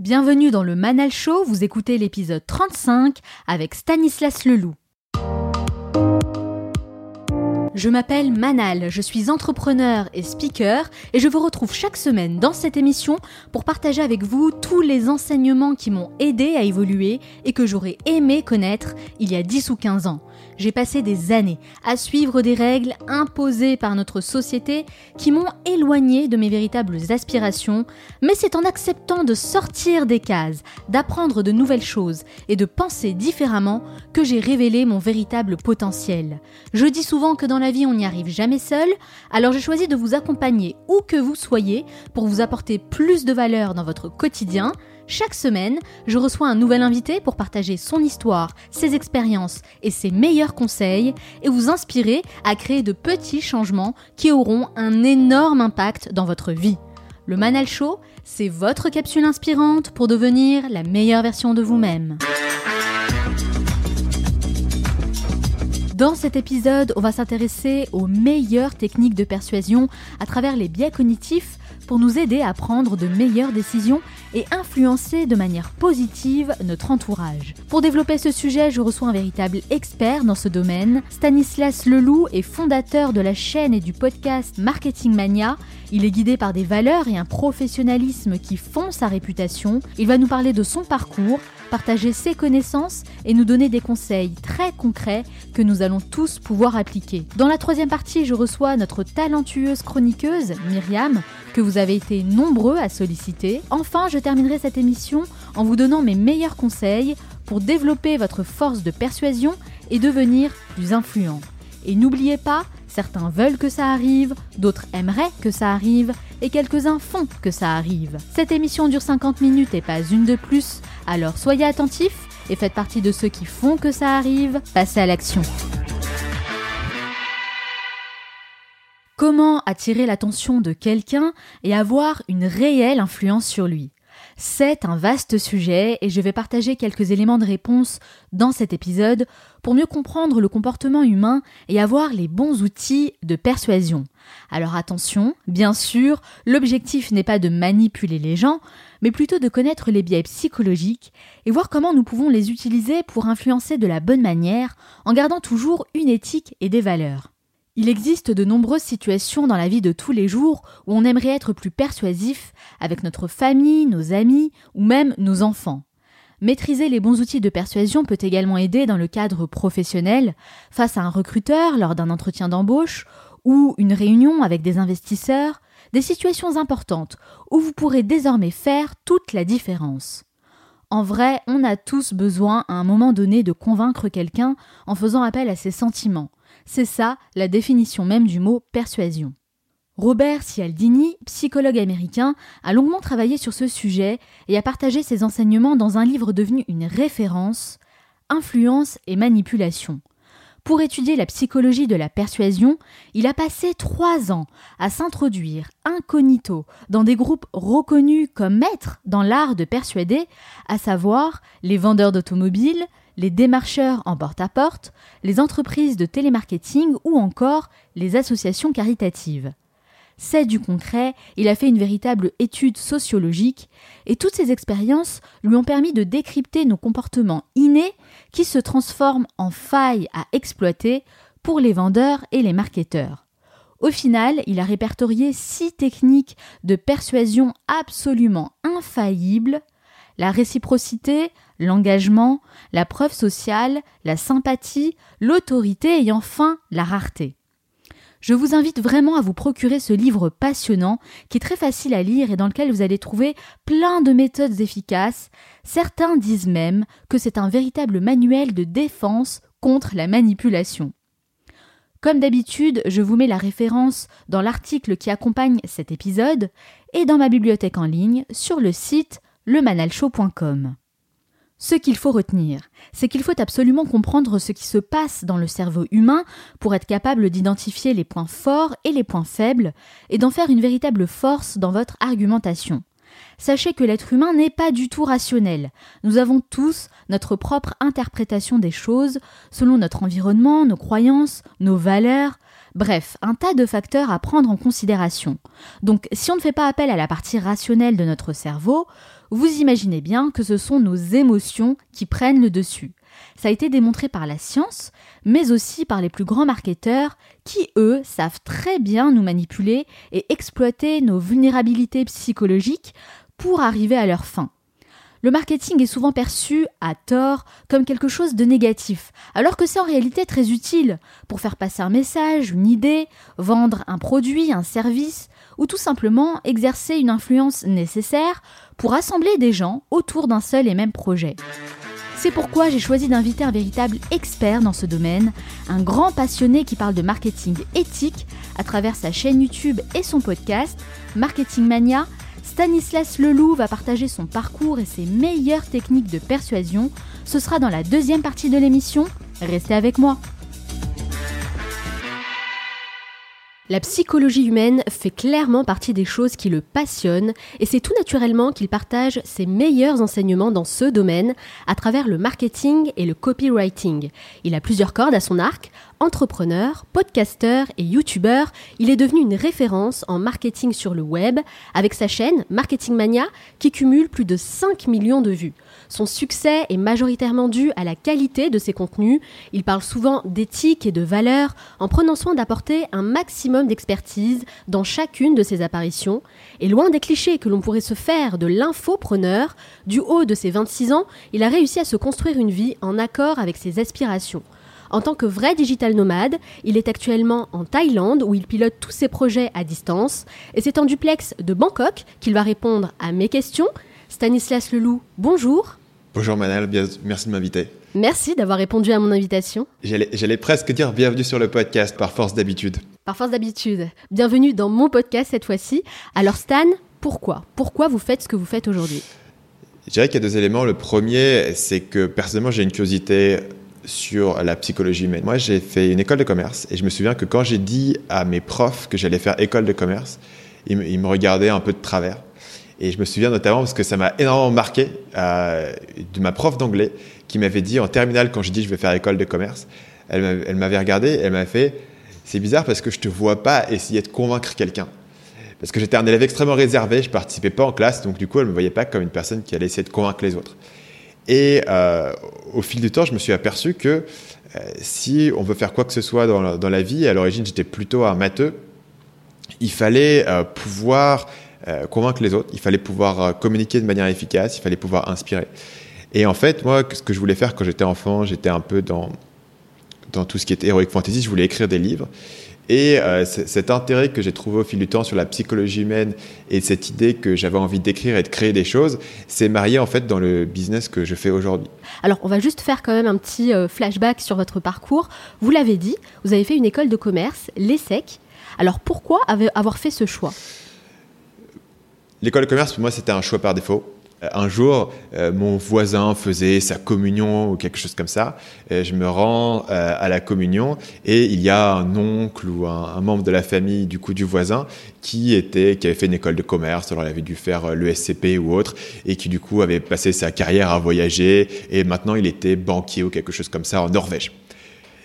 Bienvenue dans le Manal Show, vous écoutez l'épisode 35 avec Stanislas Leloup. Je m'appelle Manal, je suis entrepreneur et speaker et je vous retrouve chaque semaine dans cette émission pour partager avec vous tous les enseignements qui m'ont aidé à évoluer et que j'aurais aimé connaître il y a 10 ou 15 ans. J'ai passé des années à suivre des règles imposées par notre société qui m'ont éloigné de mes véritables aspirations, mais c'est en acceptant de sortir des cases, d'apprendre de nouvelles choses et de penser différemment que j'ai révélé mon véritable potentiel. Je dis souvent que dans la on n'y arrive jamais seul, alors j'ai choisi de vous accompagner où que vous soyez pour vous apporter plus de valeur dans votre quotidien chaque semaine, je reçois un nouvel invité pour partager son histoire, ses expériences et ses meilleurs conseils et vous inspirer à créer de petits changements qui auront un énorme impact dans votre vie. Le Manal Show, c'est votre capsule inspirante pour devenir la meilleure version de vous-même. Dans cet épisode, on va s'intéresser aux meilleures techniques de persuasion à travers les biais cognitifs pour nous aider à prendre de meilleures décisions et influencer de manière positive notre entourage. Pour développer ce sujet, je reçois un véritable expert dans ce domaine. Stanislas Leloup est fondateur de la chaîne et du podcast Marketing Mania. Il est guidé par des valeurs et un professionnalisme qui font sa réputation. Il va nous parler de son parcours, partager ses connaissances et nous donner des conseils très concrets que nous allons tous pouvoir appliquer. Dans la troisième partie, je reçois notre talentueuse chroniqueuse, Myriam, que vous avez été nombreux à solliciter. Enfin, je terminerai cette émission en vous donnant mes meilleurs conseils pour développer votre force de persuasion et devenir plus influent. Et n'oubliez pas, certains veulent que ça arrive, d'autres aimeraient que ça arrive, et quelques-uns font que ça arrive. Cette émission dure 50 minutes et pas une de plus, alors soyez attentifs et faites partie de ceux qui font que ça arrive. Passez à l'action. Comment attirer l'attention de quelqu'un et avoir une réelle influence sur lui? C'est un vaste sujet et je vais partager quelques éléments de réponse dans cet épisode pour mieux comprendre le comportement humain et avoir les bons outils de persuasion. Alors attention, bien sûr, l'objectif n'est pas de manipuler les gens, mais plutôt de connaître les biais psychologiques et voir comment nous pouvons les utiliser pour influencer de la bonne manière en gardant toujours une éthique et des valeurs. Il existe de nombreuses situations dans la vie de tous les jours où on aimerait être plus persuasif avec notre famille, nos amis ou même nos enfants. Maîtriser les bons outils de persuasion peut également aider dans le cadre professionnel, face à un recruteur lors d'un entretien d'embauche ou une réunion avec des investisseurs, des situations importantes où vous pourrez désormais faire toute la différence. En vrai, on a tous besoin à un moment donné de convaincre quelqu'un en faisant appel à ses sentiments, c'est ça la définition même du mot persuasion. Robert Cialdini, psychologue américain, a longuement travaillé sur ce sujet et a partagé ses enseignements dans un livre devenu une référence, Influence et manipulation. Pour étudier la psychologie de la persuasion, il a passé trois ans à s'introduire incognito dans des groupes reconnus comme maîtres dans l'art de persuader, à savoir les vendeurs d'automobiles, les démarcheurs en porte-à-porte, les entreprises de télémarketing ou encore les associations caritatives. C'est du concret, il a fait une véritable étude sociologique, et toutes ces expériences lui ont permis de décrypter nos comportements innés qui se transforment en failles à exploiter pour les vendeurs et les marketeurs. Au final, il a répertorié six techniques de persuasion absolument infaillibles la réciprocité, l'engagement, la preuve sociale, la sympathie, l'autorité et enfin la rareté. Je vous invite vraiment à vous procurer ce livre passionnant qui est très facile à lire et dans lequel vous allez trouver plein de méthodes efficaces. Certains disent même que c'est un véritable manuel de défense contre la manipulation. Comme d'habitude, je vous mets la référence dans l'article qui accompagne cet épisode et dans ma bibliothèque en ligne sur le site lemanalshow.com. Ce qu'il faut retenir, c'est qu'il faut absolument comprendre ce qui se passe dans le cerveau humain pour être capable d'identifier les points forts et les points faibles et d'en faire une véritable force dans votre argumentation. Sachez que l'être humain n'est pas du tout rationnel. Nous avons tous notre propre interprétation des choses selon notre environnement, nos croyances, nos valeurs, bref, un tas de facteurs à prendre en considération. Donc si on ne fait pas appel à la partie rationnelle de notre cerveau, vous imaginez bien que ce sont nos émotions qui prennent le dessus. Ça a été démontré par la science, mais aussi par les plus grands marketeurs qui, eux, savent très bien nous manipuler et exploiter nos vulnérabilités psychologiques pour arriver à leur fin. Le marketing est souvent perçu, à tort, comme quelque chose de négatif, alors que c'est en réalité très utile pour faire passer un message, une idée, vendre un produit, un service, ou tout simplement exercer une influence nécessaire pour rassembler des gens autour d'un seul et même projet. C'est pourquoi j'ai choisi d'inviter un véritable expert dans ce domaine, un grand passionné qui parle de marketing éthique à travers sa chaîne YouTube et son podcast, Marketing Mania. Stanislas Leloup va partager son parcours et ses meilleures techniques de persuasion. Ce sera dans la deuxième partie de l'émission. Restez avec moi. La psychologie humaine fait clairement partie des choses qui le passionnent et c'est tout naturellement qu'il partage ses meilleurs enseignements dans ce domaine à travers le marketing et le copywriting. Il a plusieurs cordes à son arc, entrepreneur, podcasteur et youtubeur, il est devenu une référence en marketing sur le web avec sa chaîne Marketing Mania qui cumule plus de 5 millions de vues. Son succès est majoritairement dû à la qualité de ses contenus. Il parle souvent d'éthique et de valeurs en prenant soin d'apporter un maximum d'expertise dans chacune de ses apparitions. Et loin des clichés que l'on pourrait se faire de l'infopreneur, du haut de ses 26 ans, il a réussi à se construire une vie en accord avec ses aspirations. En tant que vrai digital nomade, il est actuellement en Thaïlande où il pilote tous ses projets à distance. Et c'est en duplex de Bangkok qu'il va répondre à mes questions. Stanislas Leloup, bonjour. Bonjour Manal, merci de m'inviter. Merci d'avoir répondu à mon invitation. J'allais presque dire bienvenue sur le podcast par force d'habitude. Par force d'habitude. Bienvenue dans mon podcast cette fois-ci. Alors Stan, pourquoi? Pourquoi vous faites ce que vous faites aujourd'hui? Je dirais qu'il y a deux éléments. Le premier, c'est que personnellement, j'ai une curiosité sur la psychologie humaine. Moi, j'ai fait une école de commerce et je me souviens que quand j'ai dit à mes profs que j'allais faire école de commerce, ils me regardaient un peu de travers. Et je me souviens notamment parce que ça m'a énormément marqué euh, de ma prof d'anglais qui m'avait dit en terminale quand j'ai dit je vais faire école de commerce, elle m'avait regardé, elle m'a fait c'est bizarre parce que je te vois pas essayer de convaincre quelqu'un. Parce que j'étais un élève extrêmement réservé, je participais pas en classe, donc du coup elle me voyait pas comme une personne qui allait essayer de convaincre les autres. Et euh, au fil du temps, je me suis aperçu que euh, si on veut faire quoi que ce soit dans la, dans la vie, à l'origine j'étais plutôt un matheux, il fallait euh, pouvoir convaincre les autres, il fallait pouvoir communiquer de manière efficace, il fallait pouvoir inspirer. Et en fait, moi, ce que je voulais faire quand j'étais enfant, j'étais un peu dans, dans tout ce qui était heroic fantasy, je voulais écrire des livres. Et euh, cet intérêt que j'ai trouvé au fil du temps sur la psychologie humaine et cette idée que j'avais envie d'écrire et de créer des choses, s'est marié en fait dans le business que je fais aujourd'hui. Alors, on va juste faire quand même un petit flashback sur votre parcours. Vous l'avez dit, vous avez fait une école de commerce, l'ESSEC. Alors, pourquoi avoir fait ce choix? L'école de commerce, pour moi, c'était un choix par défaut. Euh, un jour, euh, mon voisin faisait sa communion ou quelque chose comme ça. je me rends euh, à la communion et il y a un oncle ou un, membre de la famille du coup du voisin qui était qui avait fait une école de commerce, alors il avait dû faire l'ESCP ou autre et qui du coup avait passé sa carrière à voyager et maintenant il était banquier ou quelque chose comme ça en Norvège.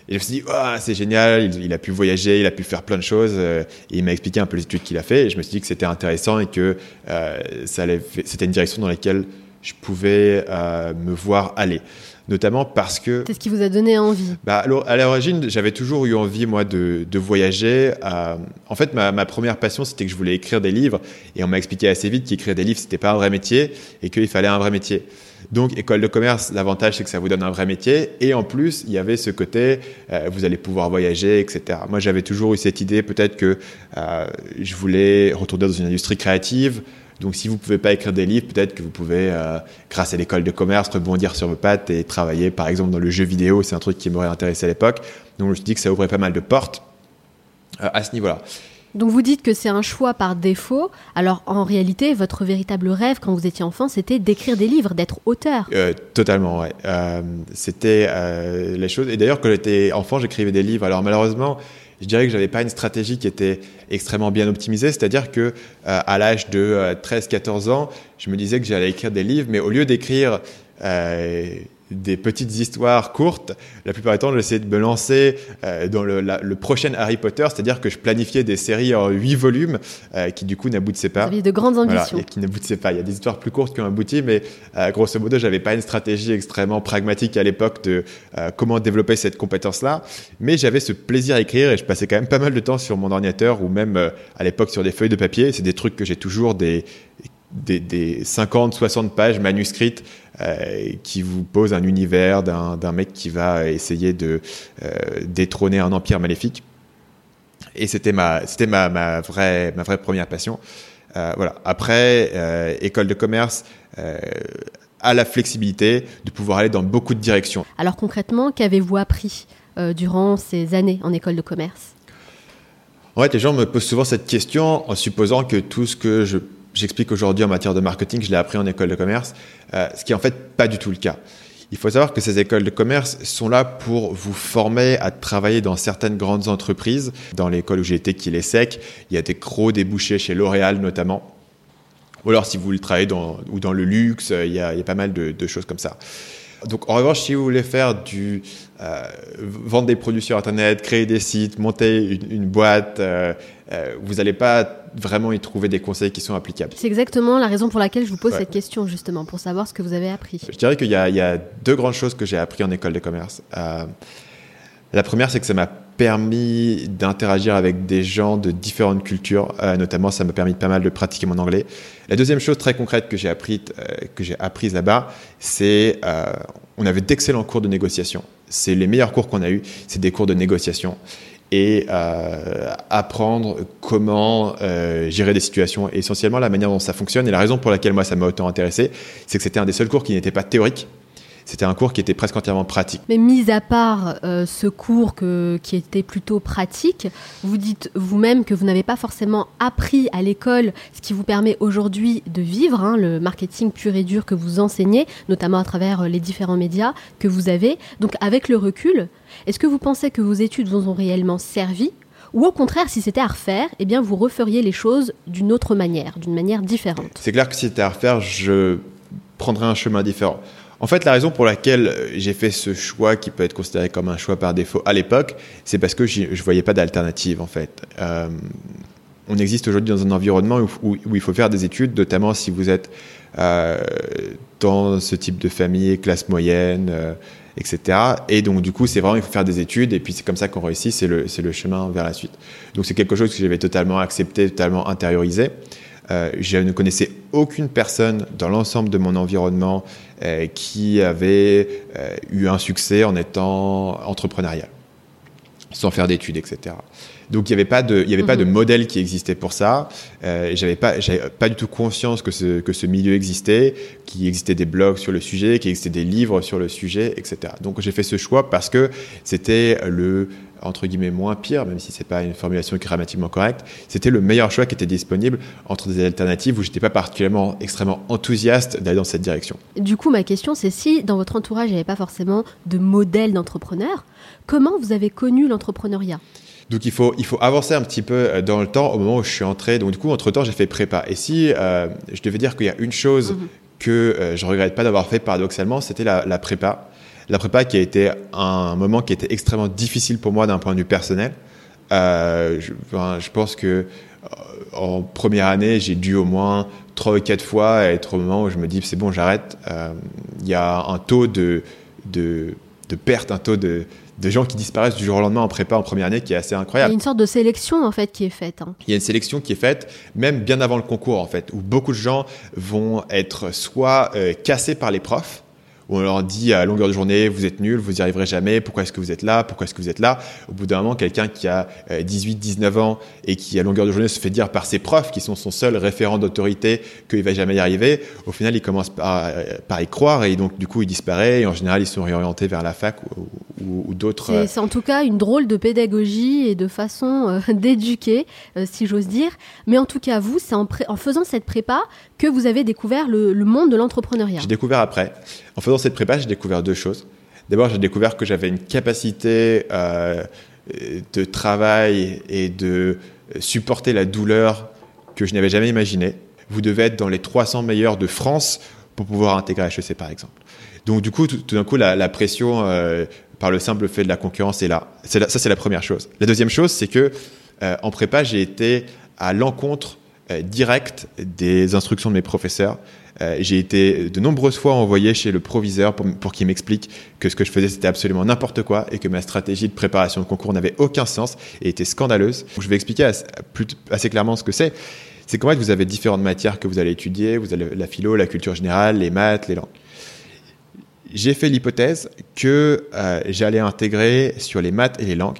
Et je me suis dit, oh, c'est génial, il, a pu voyager, il a pu faire plein de choses. Euh, et il m'a expliqué un peu les études qu'il a fait. Et je me suis dit que c'était intéressant et que euh, c'était une direction dans laquelle je pouvais euh, me voir aller. Notamment parce que. C'est ce qui vous a donné envie bah, À l'origine, j'avais toujours eu envie, moi, de, de voyager. en fait, ma, ma première passion, c'était que je voulais écrire des livres. Et on m'a expliqué assez vite qu'écrire des livres, c'était pas un vrai métier et qu'il fallait un vrai métier. Donc, école de commerce, l'avantage, c'est que ça vous donne un vrai métier. Et en plus, il y avait ce côté, euh, vous allez pouvoir voyager, etc. Moi, j'avais toujours eu cette idée, peut-être que euh, je voulais retourner dans une industrie créative. Donc, si vous ne pouvez pas écrire des livres, peut-être que vous pouvez, euh, grâce à l'école de commerce, rebondir sur vos pattes et travailler, par exemple, dans le jeu vidéo. C'est un truc qui m'aurait intéressé à l'époque. Donc, je me suis dit que ça ouvrait pas mal de portes à ce niveau-là. Donc vous dites que c'est un choix par défaut. Alors en réalité, votre véritable rêve quand vous étiez enfant, c'était d'écrire des livres, d'être auteur. Euh, totalement, ouais. Euh, c'était euh, les choses. Et d'ailleurs, quand j'étais enfant, j'écrivais des livres. Alors malheureusement, je dirais que j'avais pas une stratégie qui était extrêmement bien optimisée. C'est-à-dire que à l'âge de 13-14 ans, je me disais que j'allais écrire des livres, mais au lieu d'écrire des petites histoires courtes, la plupart du temps, j'essayais de me lancer euh, dans le, le, prochain Harry Potter, c'est-à-dire que je planifiais des séries en huit volumes euh, qui, du coup, n'aboutissaient pas. Vous de grandes ambitions. Voilà, et qui n'aboutissaient pas. Il y a des histoires plus courtes qui ont abouti, mais euh, grosso modo, j'avais pas une stratégie extrêmement pragmatique à l'époque de comment développer cette compétence-là. Mais j'avais ce plaisir à écrire et je passais quand même pas mal de temps sur mon ordinateur ou même à l'époque sur des feuilles de papier. C'est des trucs que j'ai toujours des des, des 50, 60 pages manuscrites euh, qui vous posent un univers d'un mec qui va essayer de euh, détrôner un empire maléfique. Et c'était ma, c'était ma, ma, vraie, ma vraie première passion. Euh, voilà. Après, école de commerce a la flexibilité de pouvoir aller dans beaucoup de directions. Alors concrètement, qu'avez-vous appris durant ces années en école de commerce? En fait, les gens me posent souvent cette question en supposant que tout ce que je j'explique aujourd'hui en matière de marketing, je l'ai appris en école de commerce, euh, ce qui est en fait pas du tout le cas. Il faut savoir que ces écoles de commerce sont là pour vous former à travailler dans certaines grandes entreprises. Dans l'école où j'ai été, qui est sec, il y a des gros débouchés chez L'Oréal notamment. Ou alors si vous voulez travailler dans, ou dans le luxe, il y a, il y a pas mal de, choses comme ça. Donc en revanche, si vous voulez faire du euh, vendre des produits sur Internet, créer des sites, monter une, boîte, euh, euh, vous n'allez pas vraiment y trouver des conseils qui sont applicables. C'est exactement la raison pour laquelle je vous pose cette question, justement, pour savoir ce que vous avez appris. Je dirais qu'il y, y, a deux grandes choses que j'ai appris en école de commerce. la première, c'est que ça m'a permis d'interagir avec des gens de différentes cultures. Euh, notamment, ça m'a permis pas mal de pratiquer mon anglais. La deuxième chose très concrète que j'ai appris, euh, que j'ai apprise là-bas, c'est euh, on avait d'excellents cours de négociation. C'est les meilleurs cours qu'on a eus, c'est des cours de négociation et euh, apprendre comment euh, gérer des situations. essentiellement, la manière dont ça fonctionne et la raison pour laquelle moi ça m'a autant intéressé, c'est que c'était un des seuls cours qui n'était pas théorique, c'était un cours qui était presque entièrement pratique. Mais mis à part euh, ce cours que, qui était plutôt pratique, vous dites vous-même que vous n'avez pas forcément appris à l'école ce qui vous permet aujourd'hui de vivre, hein, le marketing pur et dur que vous enseignez, notamment à travers euh, les différents médias que vous avez. Donc avec le recul, est-ce que vous pensez que vos études vous ont réellement servi? Ou au contraire, si c'était à refaire, eh bien, vous referiez les choses d'une autre manière, d'une manière différente? C'est clair que si c'était à refaire, je prendrais un chemin différent. En fait, la raison pour laquelle euh, j'ai fait ce choix, qui peut être considéré comme un choix par défaut à l'époque, c'est parce que je ne voyais pas d'alternative, en fait. Euh, on existe aujourd'hui dans un environnement où, il faut faire des études, notamment si vous êtes euh, dans ce type de famille, classe moyenne, etc. Et donc, du coup, c'est vraiment, il faut faire des études, et puis c'est comme ça qu'on réussit, c'est le, le chemin vers la suite. Donc, c'est quelque chose que j'avais totalement accepté, totalement intériorisé. Euh, je ne connaissais aucune personne dans l'ensemble de mon environnement euh, qui avait euh, eu un succès en étant entrepreneurial, sans faire d'études, etc. Donc il n'y avait pas de, il y avait pas de mhm. modèle qui existait pour ça. Euh, j'avais pas, j'avais pas du tout conscience que ce que ce milieu existait, qu'il existait des blogs sur le sujet, qu'il existait des livres sur le sujet, etc. Donc j'ai fait ce choix parce que c'était le entre guillemets moins pire, même si c'est pas une formulation grammatiquement correcte, c'était le meilleur choix qui était disponible entre des alternatives où j'étais pas particulièrement extrêmement enthousiaste d'aller dans cette direction. Du coup, ma question c'est si dans votre entourage il n'y avait pas forcément de modèle d'entrepreneur, comment vous avez connu l'entrepreneuriat? Donc il faut, il faut avancer un petit peu euh, dans le temps au moment où je suis entré. Donc du coup, entre-temps, j'ai fait prépa. Et si euh, je devais dire qu'il y a une chose mhm. que euh, je regrette pas d'avoir fait paradoxalement, c'était la, la prépa la prépa qui a été un moment qui était extrêmement difficile pour moi d'un point de vue personnel. Euh, je, je, pense que euh, en première année, j'ai dû au moins trois ou quatre fois être au moment où je me dis c'est bon, j'arrête. Euh, il y a un taux de, de, de perte, un taux de, de gens qui disparaissent du jour au lendemain en prépa en première année qui est assez incroyable. Il y a une sorte de sélection en fait qui est faite. Hein. Il y a une sélection qui est faite même bien avant le concours en fait, où beaucoup de gens vont être soit euh, cassés par les profs, où on leur dit à longueur de journée, vous êtes nuls, vous n'y arriverez jamais, pourquoi est-ce que vous êtes là, pourquoi est-ce que vous êtes là. Au bout d'un moment, quelqu'un qui a 18, euh, 19 ans et qui à longueur de journée se fait dire par ses profs, qui sont son seul référent d'autorité, qu'il va jamais y arriver, au final, il commence par, euh, par, y croire et donc du coup, il disparaît et en général, ils sont réorientés vers la fac ou, ou, d'autres. Euh, c'est en tout cas une drôle de pédagogie et de façon d'éduquer, si j'ose dire. Mais en tout cas, vous, c'est en, en, faisant cette prépa que vous avez découvert le, le monde de l'entrepreneuriat. J'ai découvert après. En faisant cette prépa, j'ai découvert deux choses. D'abord, j'ai découvert que j'avais une capacité euh, de travail et de supporter la douleur que je n'avais jamais imaginée. Vous devez être dans les 300 meilleurs de France pour pouvoir intégrer HEC par exemple. Donc du coup, tout, d'un coup, la, pression euh, par le simple fait de la concurrence est là. ça, c'est la première chose. La deuxième chose, c'est que euh, en prépa, j'ai été à l'encontre directe des instructions de mes professeurs. Euh, j'ai été de nombreuses fois envoyé chez le proviseur pour, qu'il m'explique que ce que je faisais c'était absolument n'importe quoi et que ma stratégie de préparation de concours n'avait aucun sens et était scandaleuse. je vais expliquer assez, clairement ce que c'est. C'est qu'en fait vous avez différentes matières que vous allez étudier. Vous avez la philo, la culture générale, les maths, les langues. J'ai fait l'hypothèse que euh, j'allais intégrer sur les maths et les langues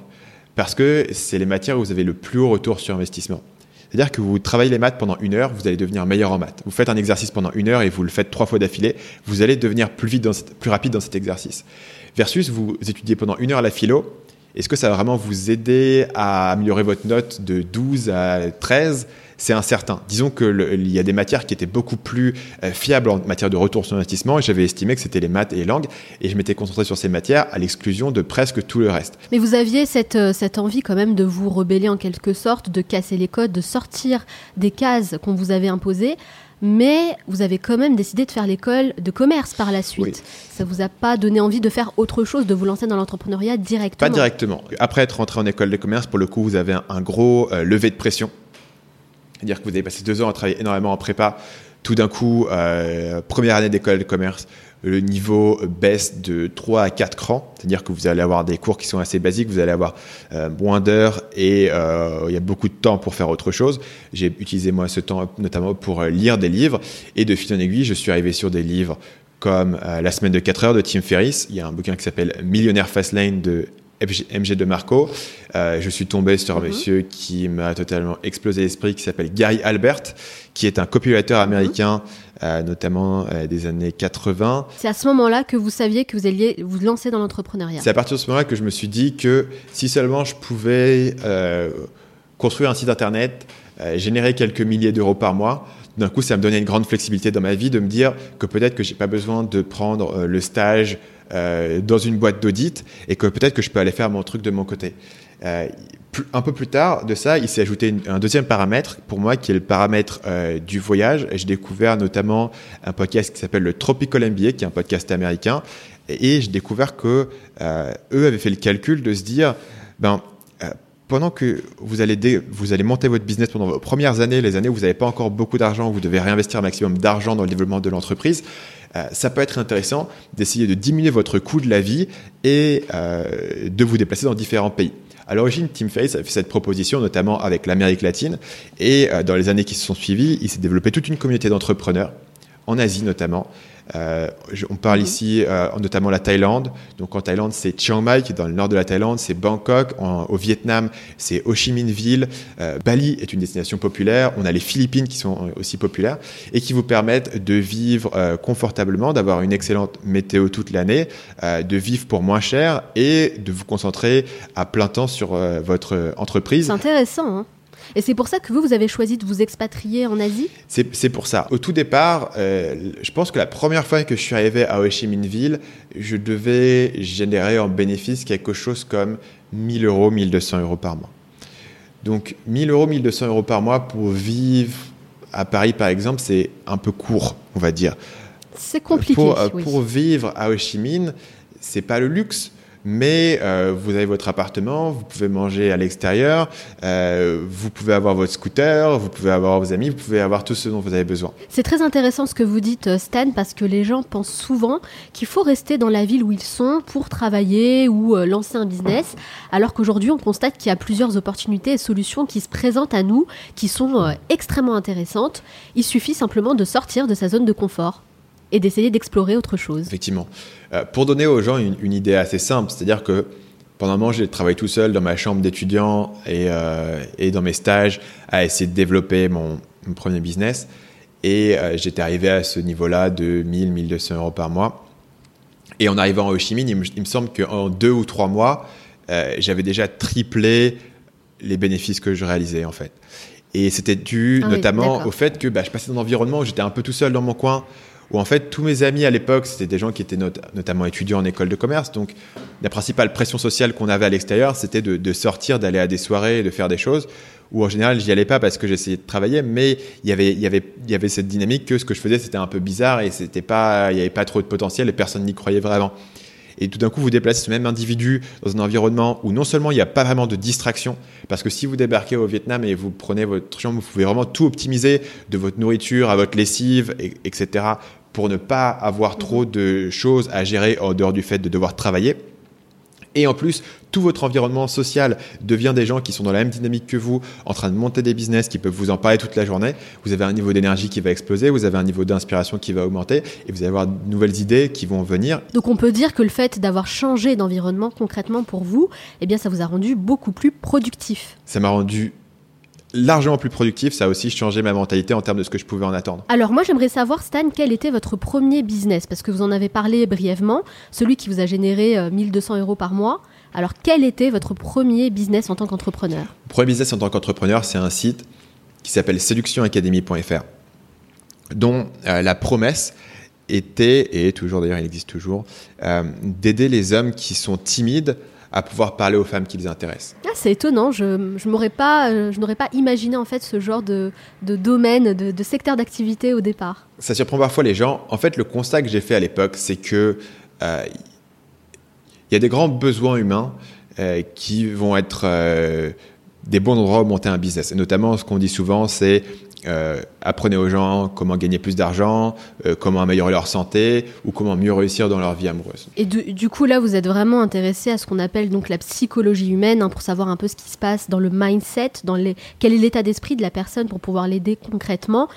parce que c'est les matières où vous avez le plus haut retour sur investissement. C'est-à-dire que vous travaillez les maths pendant une heure, vous allez devenir meilleur en maths. Vous faites un exercice pendant une heure et vous le faites trois fois d'affilée, vous allez devenir plus, vite plus rapide dans cet exercice. Versus vous étudiez pendant une heure la philo, est-ce que ça va vraiment vous aider à améliorer votre note de 12 à 13 c'est incertain. Disons qu'il y a des matières qui étaient beaucoup plus euh, fiables en matière de retour sur investissement et j'avais estimé que c'était les maths et les langues et je m'étais concentré sur ces matières à l'exclusion de presque tout le reste. Mais vous aviez cette, euh, cette envie quand même de vous rebeller en quelque sorte, de casser les codes, de sortir des cases qu'on vous avait imposées mais vous avez quand même décidé de faire l'école de commerce par la suite. Ça vous a pas donné envie de faire autre chose, de vous lancer dans l'entrepreneuriat directement? Pas directement. Après être rentré en école de commerce, pour le coup, vous avez un, gros euh, levé de pression c'est-à-dire que vous avez passé deux ans à travailler énormément en prépa. Tout d'un coup, euh, première année d'école de commerce, le niveau baisse de 3 à 4 crans, c'est-à-dire que vous allez avoir des cours qui sont assez basiques, vous allez avoir euh, moins d'heures et euh, il y a beaucoup de temps pour faire autre chose. J'ai utilisé moi ce temps notamment pour lire des livres et de fil en aiguille, je suis arrivé sur des livres comme La semaine de 4 heures de Tim Ferriss, il y a un bouquin qui s'appelle Millionnaire Fastlane de MG de Marco. Euh, je suis tombé sur un mhm. monsieur qui m'a totalement explosé l'esprit, qui s'appelle Gary Albert, qui est un copywriter américain, euh, notamment euh, des années 80. C'est à ce moment-là que vous saviez que vous alliez vous lancer dans l'entrepreneuriat. C'est à partir de ce moment-là que je me suis dit que si seulement je pouvais construire un site internet, générer quelques milliers d'euros par mois, d'un coup, ça me donnait une grande flexibilité dans ma vie de me dire que peut-être que j'ai pas besoin de prendre le stage euh, dans une boîte d'audit et que peut-être que je peux aller faire mon truc de mon côté. Euh, un peu plus tard de ça, il s'est ajouté un deuxième paramètre pour moi qui est le paramètre euh, du voyage. J'ai découvert notamment un podcast qui s'appelle le Tropical MBA, qui est un podcast américain, et, j'ai découvert que eux avaient fait le calcul de se dire, ben pendant que vous allez, vous allez monter votre business pendant vos premières années, les années où vous n'avez pas encore beaucoup d'argent, vous devez réinvestir un maximum d'argent dans le développement de l'entreprise, euh, ça peut être intéressant d'essayer de diminuer votre coût de la vie et euh, de vous déplacer dans différents pays. À l'origine, Tim Ferriss a fait cette proposition notamment avec l'Amérique latine et euh, dans les années qui se sont suivies, il s'est développé toute une communauté d'entrepreneurs en Asie notamment, euh, on parle mhm. ici euh, notamment la Thaïlande. Donc en Thaïlande, c'est Chiang Mai qui est dans le nord de la Thaïlande, c'est Bangkok. au Vietnam, c'est Ho Chi Minh Ville. Euh, Bali est une destination populaire. On a les Philippines qui sont aussi populaires et qui vous permettent de vivre confortablement, d'avoir une excellente météo toute l'année, de vivre pour moins cher et de vous concentrer à plein temps sur votre entreprise. C'est intéressant. Hein et c'est pour ça que vous, vous avez choisi de vous expatrier en Asie? C'est pour ça. Au tout départ, euh, je pense que la première fois que je suis arrivé à Ho Chi Minh Ville, je devais générer en bénéfice quelque chose comme 1000 euros, 1200 euros par mois. Donc 1000 euros, 1200 euros par mois pour vivre à Paris, par exemple, c'est un peu court, on va dire. C'est compliqué. Pour, euh, pour vivre à Ho Chi Minh, c'est pas le luxe, mais euh, vous avez votre appartement, vous pouvez manger à l'extérieur, euh, vous pouvez avoir votre scooter, vous pouvez avoir vos amis, vous pouvez avoir tout ce dont vous avez besoin. C'est très intéressant ce que vous dites, euh, Stan, parce que les gens pensent souvent qu'il faut rester dans la ville où ils sont pour travailler ou lancer un business, alors qu'aujourd'hui on constate qu'il y a plusieurs opportunités et solutions qui se présentent à nous, qui sont extrêmement intéressantes. Il suffit simplement de sortir de sa zone de confort et d'essayer d'explorer autre chose. Effectivement. Euh, pour donner aux gens une, idée assez simple, c'est-à-dire que pendant un moment, j'ai travaillé tout seul dans ma chambre d'étudiant et, euh, et, dans mes stages à essayer de développer mon, premier business. Et euh, j'étais arrivé à ce niveau-là de 1000, 1200 euros par mois. Et en arrivant à Ho Chi Minh, il me, semble qu'en deux ou trois mois, j'avais déjà triplé les bénéfices que je réalisais en fait. Et c'était dû ah notamment au fait que bah, je passais dans un environnement où j'étais un peu tout seul dans mon coin, où en fait tous mes amis à l'époque, c'était des gens qui étaient notamment étudiants en école de commerce. Donc la principale pression sociale qu'on avait à l'extérieur, c'était de, sortir, d'aller à des soirées, de faire des choses. Où en général, j'y allais pas parce que j'essayais de travailler, mais il y avait, il y avait, il y avait cette dynamique que ce que je faisais, c'était un peu bizarre et c'était pas, il y avait pas trop de potentiel et personne n'y croyait vraiment. Et tout d'un coup, vous déplacez ce même individu dans un environnement où non seulement il n'y a pas vraiment de distraction, parce que si vous débarquez au Vietnam et vous prenez votre chambre, vous pouvez vraiment tout optimiser, de votre nourriture à votre lessive, etc., pour ne pas avoir trop de choses à gérer en dehors du fait de devoir travailler. Et en plus, tout votre environnement social devient des gens qui sont dans la même dynamique que vous, en train de monter des business, qui peuvent vous en parler toute la journée. Vous avez un niveau d'énergie qui va exploser, vous avez un niveau d'inspiration qui va augmenter, et vous allez avoir de nouvelles idées qui vont venir. Donc on peut dire que le fait d'avoir changé d'environnement concrètement pour vous, eh bien ça vous a rendu beaucoup plus productif. Ça m'a rendu largement plus productif. Ça a aussi changé ma mentalité en termes de ce que je pouvais en attendre. Alors moi j'aimerais savoir Stan, quel était votre premier business? Parce que vous en avez parlé brièvement, celui qui vous a généré 1200 euh, euros par mois. Alors quel était votre premier business en tant qu'entrepreneur? Premier business en tant qu'entrepreneur, c'est un site qui s'appelle séductionacademy.fr dont euh, la promesse était, et toujours d'ailleurs il existe toujours, euh, d'aider les hommes qui sont timides à pouvoir parler aux femmes qui les intéressent. Ah, c'est étonnant, je, je n'aurais pas, euh, je n'aurais pas imaginé en fait ce genre de, de domaine, de, secteur d'activité au départ. Ça surprend parfois les gens. En fait, le constat que j'ai fait à l'époque, c'est que euh, il y a des grands besoins humains euh, qui vont être des bons endroits où monter un business. Et notamment, ce qu'on dit souvent, c'est euh, apprenez aux gens comment gagner plus d'argent, euh, comment améliorer leur santé ou comment mieux réussir dans leur vie amoureuse. Et du, coup, là, vous êtes vraiment intéressé à ce qu'on appelle donc la psychologie humaine hein, pour savoir un peu ce qui se passe dans le mindset, dans quel est l'état d'esprit de la personne pour pouvoir l'aider concrètement.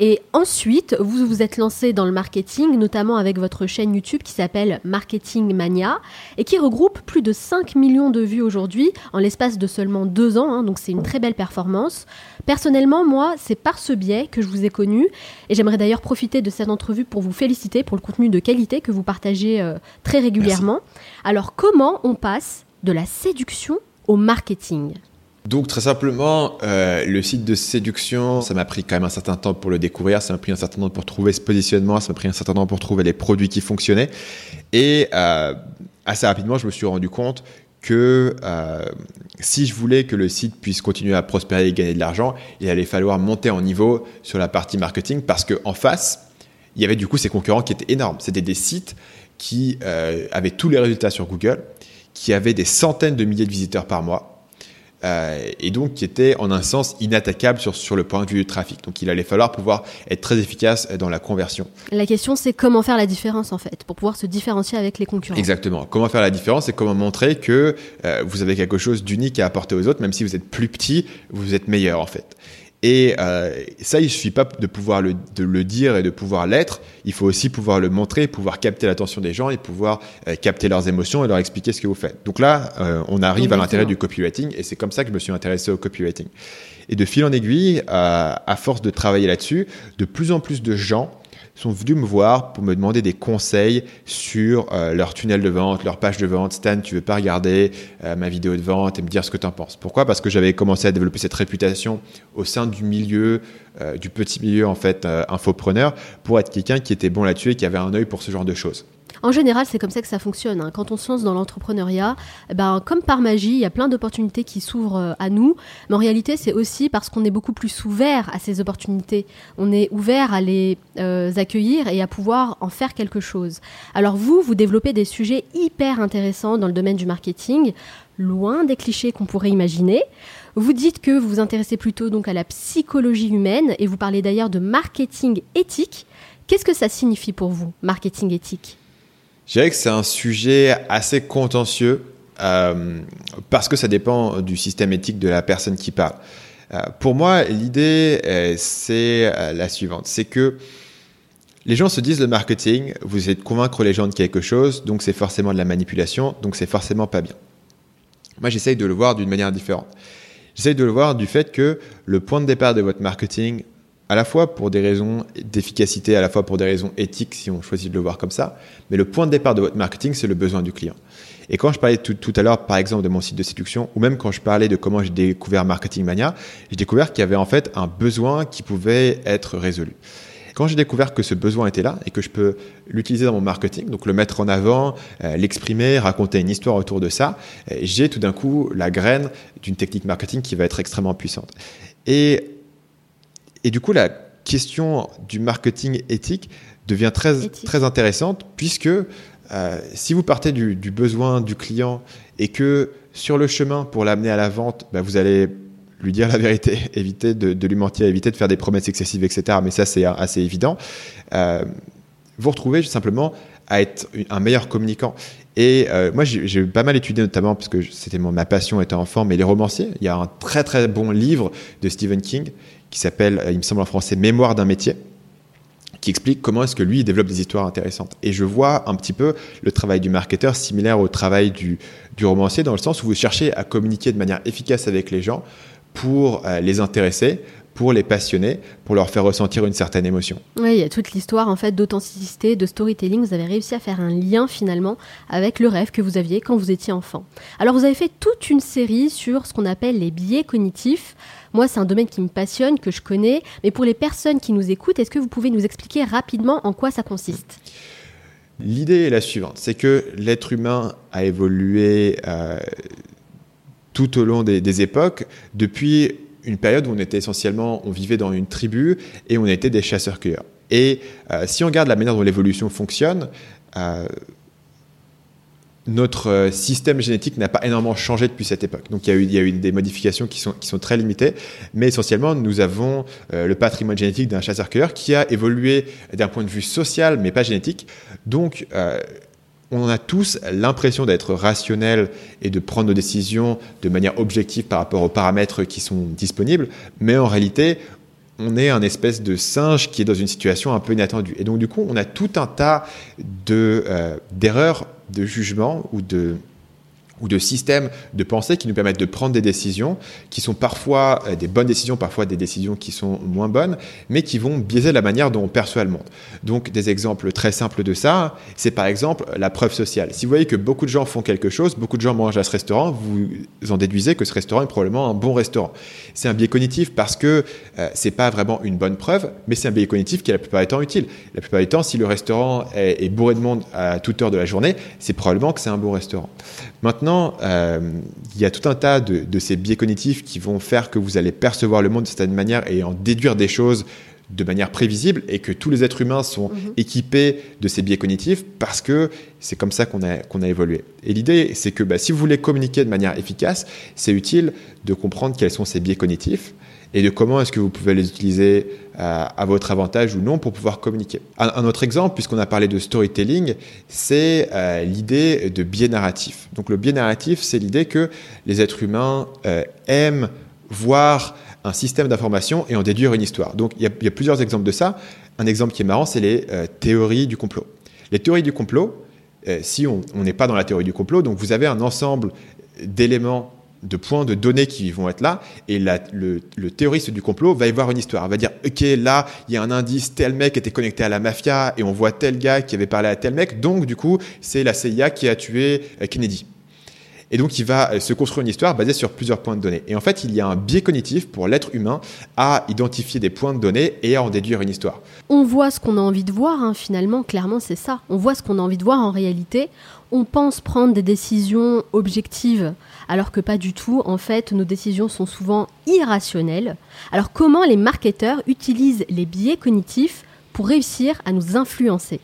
Et ensuite, vous vous êtes lancé dans le marketing, notamment avec votre chaîne YouTube qui s'appelle Marketing Mania et qui regroupe plus de 5 millions de vues aujourd'hui en l'espace de seulement deux ans. Hein, donc c'est une très belle performance. Personnellement, moi, c'est par ce biais que je vous ai connu et j'aimerais d'ailleurs profiter de cette entrevue pour vous féliciter pour le contenu de qualité que vous partagez euh, très régulièrement. Alors comment on passe de la séduction au marketing? Donc très simplement, euh, le site de séduction, ça m'a pris quand même un certain temps pour le découvrir, ça m'a pris un certain temps pour trouver ce positionnement, ça m'a pris un certain temps pour trouver les produits qui fonctionnaient. Et euh, assez rapidement, je me suis rendu compte que euh, si je voulais que le site puisse continuer à prospérer et gagner de l'argent, il allait falloir monter en niveau sur la partie marketing parce qu'en face, il y avait du coup ces concurrents qui étaient énormes. C'était des sites qui avaient tous les résultats sur Google, qui avaient des centaines de milliers de visiteurs par mois euh, et donc qui était en un sens inattaquable sur, sur le point de vue du trafic. Donc il allait falloir pouvoir être très efficace dans la conversion. La question c'est comment faire la différence en fait, pour pouvoir se différencier avec les concurrents. Exactement. Comment faire la différence et comment montrer que euh, vous avez quelque chose d'unique à apporter aux autres, même si vous êtes plus petit, vous êtes meilleur en fait. Et euh, ça, il ne suffit pas de pouvoir le, de le dire et de pouvoir l'être. Il faut aussi pouvoir le montrer, pouvoir capter l'attention des gens et pouvoir euh, capter leurs émotions et leur expliquer ce que vous faites. Donc là, euh, on arrive à l'intérêt du copywriting et c'est comme ça que je me suis intéressé au copywriting. Et de fil en aiguille, à force de travailler là-dessus, de plus en plus de gens sont venus me voir pour me demander des conseils sur euh, leur tunnel de vente, leur page de vente. Stan, tu veux pas regarder euh, ma vidéo de vente et me dire ce que tu en penses Pourquoi? Parce que j'avais commencé à développer cette réputation au sein du milieu, euh, du petit milieu en fait, infopreneur, pour être quelqu'un qui était bon là-dessus et qui avait un œil pour ce genre de choses. En général, c'est comme ça que ça fonctionne. Hein. Quand on se lance dans l'entrepreneuriat, eh ben, comme par magie, il y a plein d'opportunités qui s'ouvrent euh, à nous. Mais en réalité, c'est aussi parce qu'on est beaucoup plus ouvert à ces opportunités. On est ouvert à les euh, accueillir et à pouvoir en faire quelque chose. Alors vous, vous développez des sujets hyper intéressants dans le domaine du marketing, loin des clichés qu'on pourrait imaginer. Vous dites que vous vous intéressez plutôt donc à la psychologie humaine et vous parlez d'ailleurs de marketing éthique. Qu'est-ce que ça signifie pour vous, marketing éthique? Je dirais que c'est un sujet assez contentieux euh, parce que ça dépend du système éthique de la personne qui parle. Euh, pour moi, l'idée, euh, c'est la suivante. C'est que les gens se disent le marketing, vous êtes convaincre les gens de quelque chose, donc c'est forcément de la manipulation, donc c'est forcément pas bien. Moi, j'essaye de le voir d'une manière différente. J'essaye de le voir du fait que le point de départ de votre marketing à la fois pour des raisons d'efficacité, à la fois pour des raisons éthiques, si on choisit de le voir comme ça. Mais le point de départ de votre marketing, c'est le besoin du client. Et quand je parlais tout, à l'heure, par exemple, de mon site de séduction, ou même quand je parlais de comment j'ai découvert Marketing Mania, j'ai découvert qu'il y avait en fait un besoin qui pouvait être résolu. Quand j'ai découvert que ce besoin était là et que je peux l'utiliser dans mon marketing, donc le mettre en avant, euh, l'exprimer, raconter une histoire autour de ça, euh, j'ai tout d'un coup la graine d'une technique marketing qui va être extrêmement puissante. Et, et du coup, la question du marketing éthique devient très, très intéressante puisque euh, si vous partez du, du, besoin du client et que sur le chemin pour l'amener à la vente, bah, vous allez lui dire la vérité, éviter de, de, lui mentir, éviter de faire des promesses excessives, etc. Mais ça, c'est assez évident. Euh, vous retrouvez simplement à être un meilleur communicant. Et euh, moi, j'ai pas mal étudié, notamment parce que c'était ma passion étant enfant, mais les romanciers. Il y a un très très bon livre de Stephen King qui s'appelle, il me semble en français, Mémoire d'un métier qui explique comment est-ce que lui il développe des histoires intéressantes. Et je vois un petit peu le travail du marketeur similaire au travail du, du romancier dans le sens où vous cherchez à communiquer de manière efficace avec les gens pour euh, les intéresser, pour les passionner, pour leur faire ressentir une certaine émotion. Oui, il y a toute l'histoire en fait d'authenticité, de storytelling. Vous avez réussi à faire un lien finalement avec le rêve que vous aviez quand vous étiez enfant. Alors vous avez fait toute une série sur ce qu'on appelle les biais cognitifs. Moi, c'est un domaine qui me passionne, que je connais. Mais pour les personnes qui nous écoutent, est-ce que vous pouvez nous expliquer rapidement en quoi ça consiste? L'idée est la suivante, c'est que l'être humain a évolué euh, tout au long des, des, époques, depuis une période où on était essentiellement, on vivait dans une tribu et on était des chasseurs-cueilleurs. Et euh, si on regarde la manière dont l'évolution fonctionne, euh, notre euh, système génétique n'a pas énormément changé depuis cette époque. Donc il y a eu, il y a eu des modifications qui sont, qui sont très limitées, mais essentiellement nous avons le patrimoine génétique d'un chasseur-cueilleur qui a évolué d'un point de vue social, mais pas génétique. Donc on a tous l'impression d'être rationnel et de prendre nos décisions de manière objective par rapport aux paramètres qui sont disponibles, mais en réalité, on est un espèce de singe qui est dans une situation un peu inattendue. Et donc, du coup, on a tout un tas de, euh, d'erreurs de jugement ou de, ou de systèmes de pensée qui nous permettent de prendre des décisions qui sont parfois euh, des bonnes décisions, parfois des décisions qui sont moins bonnes, mais qui vont biaiser la manière dont on perçoit le monde. Donc des exemples très simples de ça, c'est par exemple la preuve sociale. Si vous voyez que beaucoup de gens font quelque chose, beaucoup de gens mangent à ce restaurant, vous en déduisez que ce restaurant est probablement un bon restaurant. C'est un biais cognitif parce que euh, c'est pas vraiment une bonne preuve, mais c'est un biais cognitif qui est la plupart du temps utile. La plupart du temps, si le restaurant est, est bourré de monde à toute heure de la journée, c'est probablement que c'est un bon restaurant. Maintenant, euh, il y a tout un tas de, de, ces biais cognitifs qui vont faire que vous allez percevoir le monde de certaine manière et en déduire des choses de manière prévisible et que tous les êtres humains sont mmh. équipés de ces biais cognitifs parce que c'est comme ça qu'on a, qu'on a évolué. Et l'idée, c'est que bah, si vous voulez communiquer de manière efficace, c'est utile de comprendre quels sont ces biais cognitifs et de comment est-ce que vous pouvez les utiliser euh, à votre avantage ou non pour pouvoir communiquer. Un, autre exemple, puisqu'on a parlé de storytelling, c'est euh, l'idée de biais narratif. Donc le biais narratif, c'est l'idée que les êtres humains euh, aiment voir un système d'information et en déduire une histoire. Donc il y, a, plusieurs exemples de ça. Un exemple qui est marrant, c'est les théories du complot. Les théories du complot, si on n'est pas dans la théorie du complot, donc vous avez un ensemble d'éléments de points de données qui vont être là et le, le, théoriste du complot va y voir une histoire. Il va dire ok là il y a un indice tel mec était connecté à la mafia et on voit tel gars qui avait parlé à tel mec donc du coup c'est la CIA qui a tué euh, Kennedy. Et donc, il va se construire une histoire basée sur plusieurs points de données. Et en fait, il y a un biais cognitif pour l'être humain à identifier des points de données et à en déduire une histoire. On voit ce qu'on a envie de voir, hein, finalement, clairement, c'est ça. On voit ce qu'on a envie de voir en réalité. On pense prendre des décisions objectives, alors que pas du tout. En fait, nos décisions sont souvent irrationnelles. Alors, comment les marketeurs utilisent les biais cognitifs pour réussir à nous influencer?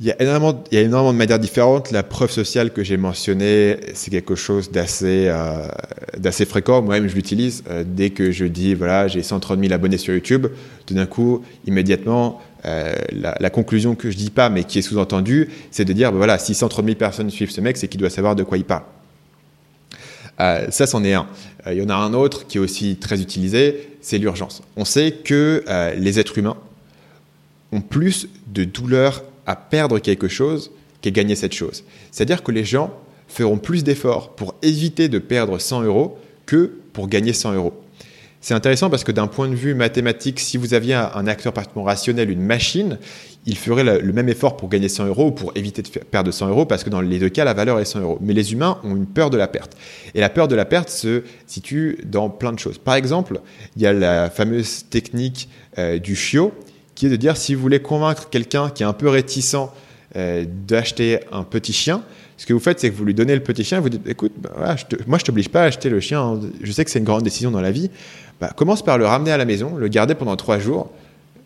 Il y, a énormément, de manières différentes. La preuve sociale que j'ai mentionnée, c'est quelque chose d'assez euh, fréquent. Moi-même, je l'utilise. Euh, dès que je dis, voilà, j'ai 130 000 abonnés sur YouTube, tout d'un coup, immédiatement, euh, la, conclusion que je dis pas, mais qui est sous-entendue, c'est de dire, bah, voilà, si 130 000 personnes suivent ce mec, c'est qu'il doit savoir de quoi il parle. Ça, c'en est un. Il y en a un autre qui est aussi très utilisé, c'est l'urgence. On sait que les êtres humains ont plus de douleurs à perdre quelque chose qu'à gagner cette chose. C'est-à-dire que les gens feront plus d'efforts pour éviter de perdre 100 euros que pour gagner 100 euros. C'est intéressant parce que d'un point de vue mathématique, si vous aviez un acteur parfaitement rationnel, une machine, il ferait le même effort pour gagner 100 euros ou pour éviter de perdre 100 euros parce que dans les deux cas, la valeur est 100 euros. Mais les humains ont une peur de la perte. Et la peur de la perte se situe dans plein de choses. Par exemple, il y a la fameuse technique euh, du chiot de dire si vous voulez convaincre quelqu'un qui est un peu réticent euh, d'acheter un petit chien, ce que vous faites, c'est que vous lui donnez le petit chien, vous dites écoute, bah, je moi je t'oblige pas à acheter le chien, hein. je sais que c'est une grande décision dans la vie. Bah, commence par le ramener à la maison, le garder pendant trois jours,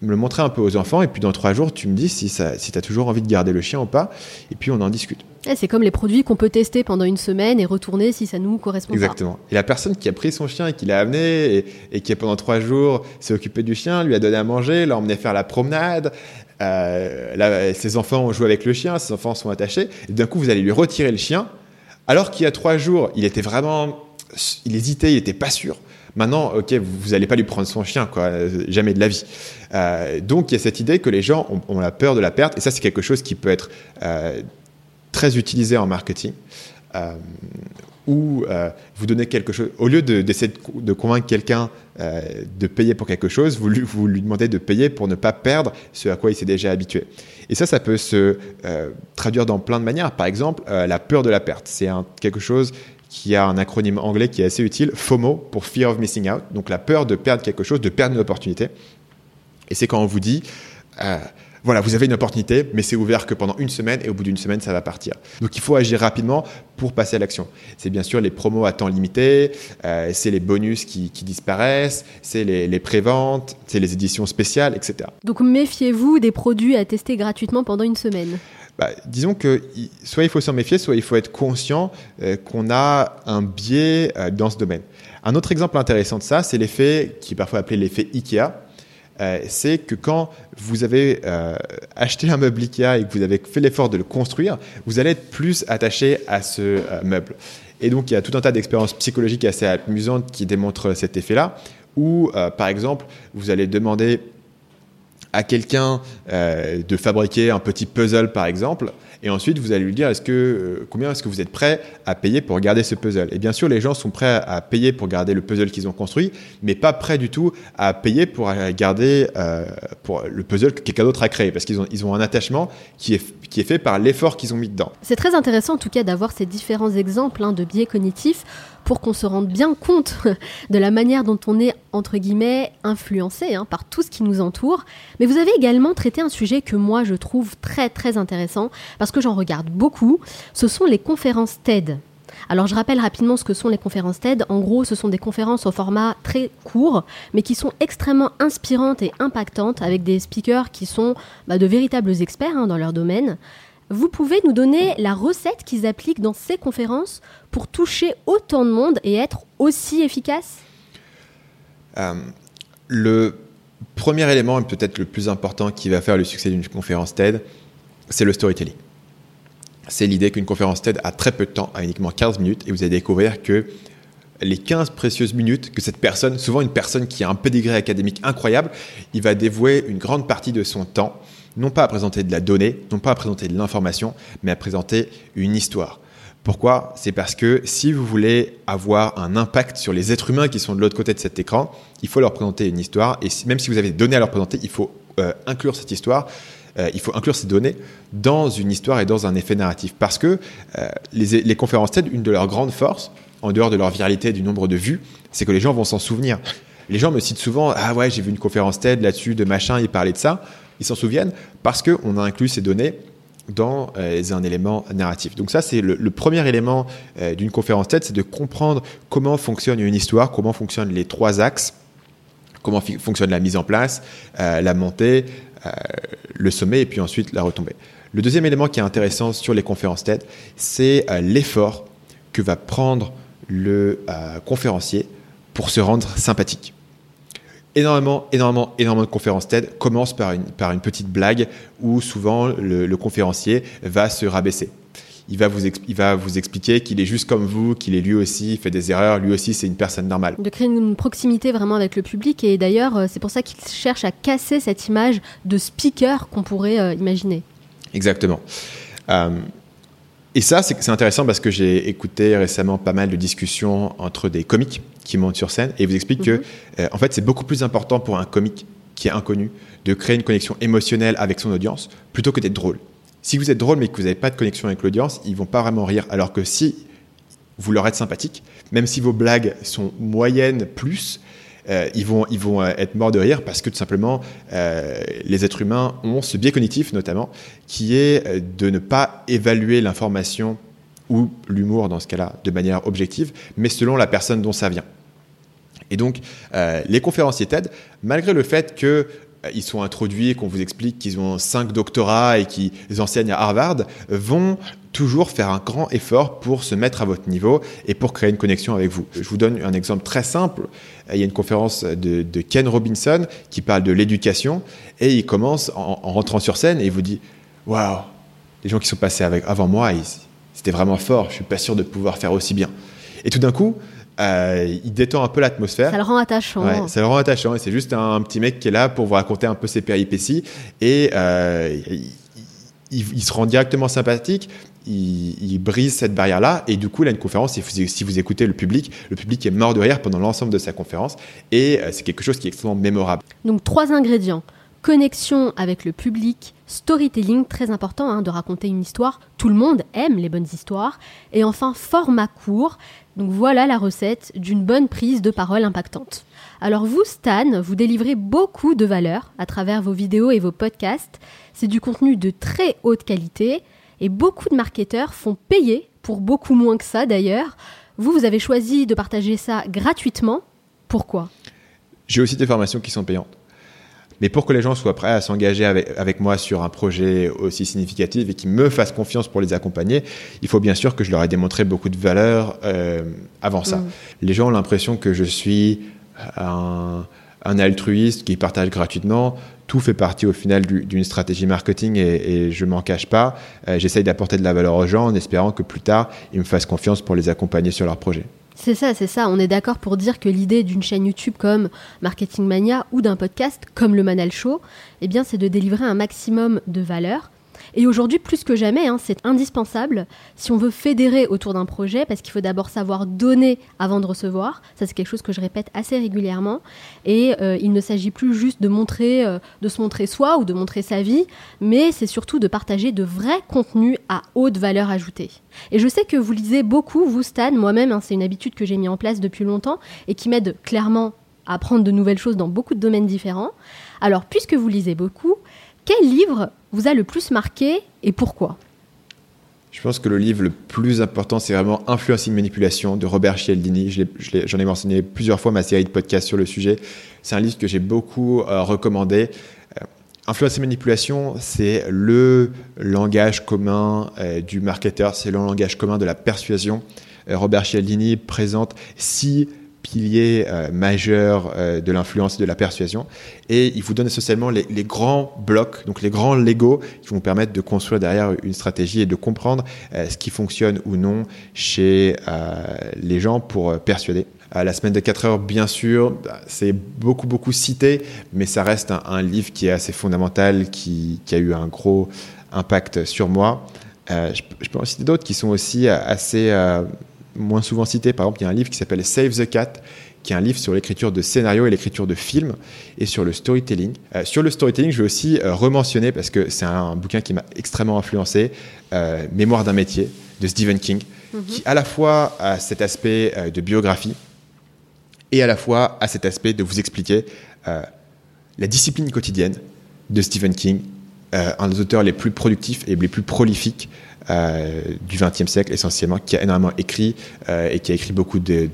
me le montrer un peu aux enfants, et puis dans trois jours, tu me dis si, si tu as toujours envie de garder le chien ou pas, et puis on en discute. C'est comme les produits qu'on peut tester pendant une semaine et retourner si ça nous correspond Exactement. Et la personne qui a pris son chien et qui l'a amené, et, qui pendant trois jours s'est occupée du chien, lui a donné à manger, l'a emmené faire la promenade, euh, ses enfants ont joué avec le chien, ses enfants sont attachés, et d'un coup vous allez lui retirer le chien, alors qu'il y a trois jours, il était vraiment, il hésitait, il était pas sûr. Maintenant, ok, vous n'allez pas lui prendre son chien, quoi, jamais de la vie. Euh, donc il y a cette idée que les gens ont, la peur de la perte, et ça c'est quelque chose qui peut être euh, très utilisé en marketing. Euh, ou vous donnez quelque chose, au lieu d'essayer de, convaincre quelqu'un de payer pour quelque chose, vous lui, vous lui, demandez de payer pour ne pas perdre ce à quoi il s'est déjà habitué. Et ça, ça peut se traduire dans plein de manières. Par exemple, la peur de la perte. C'est quelque chose qui a un acronyme anglais qui est assez utile, FOMO pour Fear of Missing Out, donc la peur de perdre quelque chose, de perdre une opportunité. Et c'est quand on vous dit, euh, voilà, vous avez une opportunité, mais c'est ouvert que pendant une semaine et au bout d'une semaine, ça va partir. Donc il faut agir rapidement pour passer à l'action. C'est bien sûr les promos à temps limité, euh, c'est les bonus qui, disparaissent, c'est les, les préventes, c'est les éditions spéciales, etc. Donc méfiez-vous des produits à tester gratuitement pendant une semaine. Bah, disons que soit il faut s'en méfier, soit il faut être conscient euh, qu'on a un biais euh, dans ce domaine. Un autre exemple intéressant de ça, c'est l'effet qui est parfois appelé l'effet IKEA. Euh, c'est que quand vous avez acheté un meuble IKEA et que vous avez fait l'effort de le construire, vous allez être plus attaché à ce meuble. Et donc il y a tout un tas d'expériences psychologiques assez amusantes qui démontrent cet effet-là, où par exemple vous allez demander à quelqu'un euh, de fabriquer un petit puzzle par exemple, et ensuite vous allez lui dire est-ce que euh, combien est-ce que vous êtes prêt à payer pour garder ce puzzle? Et bien sûr, les gens sont prêts à payer pour garder le puzzle qu'ils ont construit, mais pas prêts du tout à payer pour euh, garder pour le puzzle que quelqu'un d'autre a créé, parce qu'ils ont ils ont un attachement qui est qui est fait par l'effort qu'ils ont mis dedans. C'est très intéressant en tout cas d'avoir ces différents exemples hein, de biais cognitifs pour qu'on se rende bien compte de la manière dont on est, entre guillemets, influencé hein, par tout ce qui nous entoure. Mais vous avez également traité un sujet que moi je trouve très très intéressant, parce que j'en regarde beaucoup, ce sont les conférences TED. Alors je rappelle rapidement ce que sont les conférences TED. En gros, ce sont des conférences au format très court, mais qui sont extrêmement inspirantes et impactantes, avec des speakers qui sont bah, de véritables experts hein, dans leur domaine. Vous pouvez nous donner la recette qu'ils appliquent dans ces conférences pour toucher autant de monde et être aussi efficace euh, Le premier élément, et peut-être le plus important qui va faire le succès d'une conférence TED, c'est le storytelling. C'est l'idée qu'une conférence TED a très peu de temps, a uniquement 15 minutes, et vous allez découvrir que les 15 précieuses minutes que cette personne, souvent une personne qui a un pédigré académique incroyable, il va dévouer une grande partie de son temps non pas à présenter de la donnée, non pas à présenter de l'information, mais à présenter une histoire. Pourquoi? C'est parce que si vous voulez avoir un impact sur les êtres humains qui sont de l'autre côté de cet écran, il faut leur présenter une histoire. Et même si vous avez des données à leur présenter, il faut euh, inclure cette histoire, euh, il faut inclure ces données dans une histoire et dans un effet narratif. Parce que euh, les, conférences TED, une de leurs grandes forces, en dehors de leur viralité et du nombre de vues, c'est que les gens vont s'en souvenir. Les gens me citent souvent Ah ouais, j'ai vu une conférence TED là-dessus, de machin, il parlait de ça ils s'en souviennent parce qu'on a inclus ces données dans euh, un élément narratif. Donc ça, c'est le, premier élément euh, d'une conférence TED, c'est de comprendre comment fonctionne une histoire, comment fonctionnent les trois axes, comment fonctionne la mise en place, euh, la montée, le sommet et puis ensuite la retombée. Le deuxième élément qui est intéressant sur les conférences TED, c'est l'effort que va prendre le conférencier pour se rendre sympathique énormément, énormément, énormément de conférences TED commencent par une, par une petite blague où souvent le, conférencier va se rabaisser. Il va, vous il va vous expliquer qu'il est juste comme vous, qu'il est lui aussi, fait des erreurs, lui aussi c'est une personne normale. De créer une proximité vraiment avec le public et d'ailleurs euh, c'est pour ça qu'il cherche à casser cette image de speaker qu'on pourrait euh, imaginer. Exactement. Euh, et ça, c'est intéressant parce que j'ai écouté récemment pas mal de discussions entre des comiques qui montent sur scène et vous expliquent que, mhm. euh, en fait, c'est beaucoup plus important pour un comique qui est inconnu de créer une connexion émotionnelle avec son audience plutôt que d'être drôle. Si vous êtes drôle mais que vous n'avez pas de connexion avec l'audience, ils vont pas vraiment rire. Alors que si vous leur êtes sympathique, même si vos blagues sont moyennes plus, euh, ils vont, ils vont être morts de rire parce que tout simplement, les êtres humains ont ce biais cognitif notamment, qui est de ne pas évaluer l'information ou l'humour dans ce cas-là de manière objective, mais selon la personne dont ça vient. Et donc, les conférenciers TED, malgré le fait que ils sont introduits, qu'on vous explique qu'ils ont cinq doctorats et qu'ils enseignent à Harvard, vont toujours faire un grand effort pour se mettre à votre niveau et pour créer une connexion avec vous. Je vous donne un exemple très simple. Il y a une conférence de, Ken Robinson qui parle de l'éducation et il commence en, rentrant sur scène et il vous dit Waouh, les gens qui sont passés avec, avant moi, c'était vraiment fort, je suis pas sûr de pouvoir faire aussi bien. Et tout d'un coup, euh, il détend un peu l'atmosphère. Ça le rend attachant. ça le rend attachant. Et c'est juste un, petit mec qui est là pour vous raconter un peu ses péripéties. Et euh, il, se rend directement sympathique. Il, brise cette barrière-là. Et du coup, il a une conférence. si vous écoutez le public, le public est mort de rire pendant l'ensemble de sa conférence. Et euh, c'est quelque chose qui est extrêmement mémorable. Donc, trois ingrédients connexion avec le public, storytelling, très important hein, de raconter une histoire. Tout le monde aime les bonnes histoires. Et enfin, format court. Donc voilà la recette d'une bonne prise de parole impactante. Alors vous, Stan, vous délivrez beaucoup de valeur à travers vos vidéos et vos podcasts. C'est du contenu de très haute qualité et beaucoup de marketeurs font payer pour beaucoup moins que ça d'ailleurs. Vous, vous avez choisi de partager ça gratuitement. Pourquoi? J'ai aussi des formations qui sont payantes. Mais pour que les gens soient prêts à s'engager avec, moi sur un projet aussi significatif et qu'ils me fassent confiance pour les accompagner, il faut bien sûr que je leur ai démontré beaucoup de valeur euh, avant ça. Mm. Les gens ont l'impression que je suis un, altruiste qui partage gratuitement. Tout fait partie au final d'une stratégie marketing et, et je m'en cache pas. Euh, j'essaye d'apporter de la valeur aux gens en espérant que plus tard, ils me fassent confiance pour les accompagner sur leur projet. C'est ça, c'est ça. On est d'accord pour dire que l'idée d'une chaîne YouTube comme Marketing Mania ou d'un podcast comme le Manal Show, eh bien, c'est de délivrer un maximum de valeur et aujourd'hui, plus que jamais, hein, c'est indispensable si on veut fédérer autour d'un projet, parce qu'il faut d'abord savoir donner avant de recevoir. Ça, c'est quelque chose que je répète assez régulièrement. Et euh, il ne s'agit plus juste de montrer, euh, de se montrer soi ou de montrer sa vie, mais c'est surtout de partager de vrais contenus à haute valeur ajoutée. Et je sais que vous lisez beaucoup, vous Stan, moi-même, hein, c'est une habitude que j'ai mis en place depuis longtemps et qui m'aide clairement à apprendre de nouvelles choses dans beaucoup de domaines différents. Alors, puisque vous lisez beaucoup, quel livre vous a le plus marqué et pourquoi? Je pense que le livre le plus important, c'est vraiment Influence et Manipulation de Robert Cialdini. J'en ai, mentionné plusieurs fois ma série de podcasts sur le sujet. C'est un livre que j'ai beaucoup euh, recommandé. Euh, Influence et Manipulation, c'est le langage commun euh, du marketeur, c'est le langage commun de la persuasion. Robert Cialdini présente six piliers euh, majeurs euh, de l'influence et de la persuasion. Et il vous donne essentiellement les, grands blocs, donc les grands Lego qui vont permettre de construire derrière une stratégie et de comprendre euh, ce qui fonctionne ou non chez les gens pour persuader. la semaine de 4 heures, bien sûr, bah, c'est beaucoup, beaucoup cité, mais ça reste un, livre qui est assez fondamental, qui, a eu un gros impact sur moi. je, peux en citer d'autres qui sont aussi assez moins souvent cité. Par exemple, il y a un livre qui s'appelle Save the Cat, qui est un livre sur l'écriture de scénario et l'écriture de films et sur le storytelling. Euh, sur le storytelling, je vais aussi euh, rementionner, parce que c'est un, bouquin qui m'a extrêmement influencé, euh, Mémoire d'un métier de Stephen King, mhm. qui à la fois a cet aspect de biographie et à la fois a cet aspect de vous expliquer la discipline quotidienne de Stephen King, un des auteurs les plus productifs et les plus prolifiques euh, du XXe siècle essentiellement, qui a énormément écrit euh, et qui a écrit beaucoup de,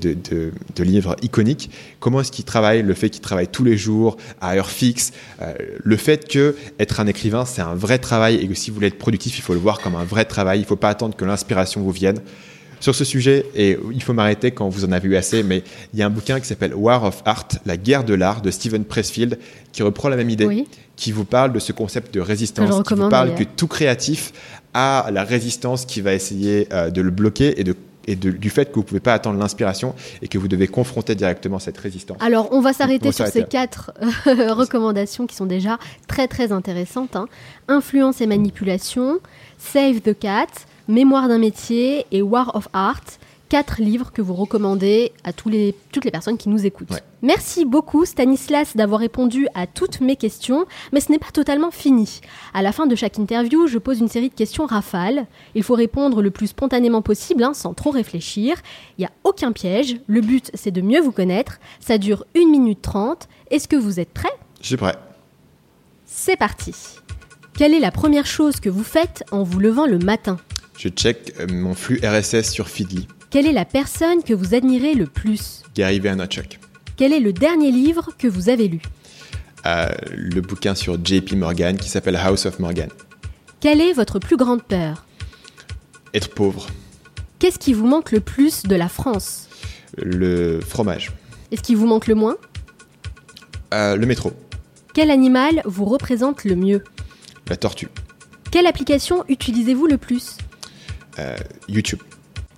livres iconiques. Comment est-ce qu'il travaille Le fait qu'il travaille tous les jours, à heure fixe, euh, le fait que être un écrivain, c'est un vrai travail et que si vous voulez être productif, il faut le voir comme un vrai travail. Il ne faut pas attendre que l'inspiration vous vienne sur ce sujet, et il faut m'arrêter quand vous en avez eu assez, mais il y a un bouquin qui s'appelle War of Art, la guerre de l'art de Steven Pressfield, qui reprend la même idée, qui vous parle de ce concept de résistance, qui vous parle que tout créatif a la résistance qui va essayer euh, de le bloquer et de et du fait que vous ne pouvez pas attendre l'inspiration et que vous devez confronter directement cette résistance. Alors, on va s'arrêter sur ces quatre euh, recommandations qui sont déjà très très intéressantes. Hein. Influence et manipulation, Save the Cat, Mémoire d'un métier et War of Art. quatre livres que vous recommandez à tous les, toutes les personnes qui nous écoutent. Ouais. Merci beaucoup Stanislas d'avoir répondu à toutes mes questions, mais ce n'est pas totalement fini. À la fin de chaque interview, je pose une série de questions rafales. Il faut répondre le plus spontanément possible, hein, sans trop réfléchir. Il n'y a aucun piège. Le but, c'est de mieux vous connaître. Ça dure 1 minute 30. Est-ce que vous êtes prêts? Je suis prêt. C'est parti. Quelle est la première chose que vous faites en vous levant le matin? Je check euh, mon flux RSS sur Feedly. Quelle est la personne que vous admirez le plus Gary Vaynerchuk. Quel est le dernier livre que vous avez lu Euh, le bouquin sur JP Morgan qui s'appelle House of Morgan. Quelle est votre plus grande peur Être pauvre. Qu'est-ce qui vous manque le plus de la France Le fromage. Est-ce qui vous manque le moins Euh, le métro. Quel animal vous représente le mieux La tortue. Quelle application utilisez-vous le plus Euh, YouTube.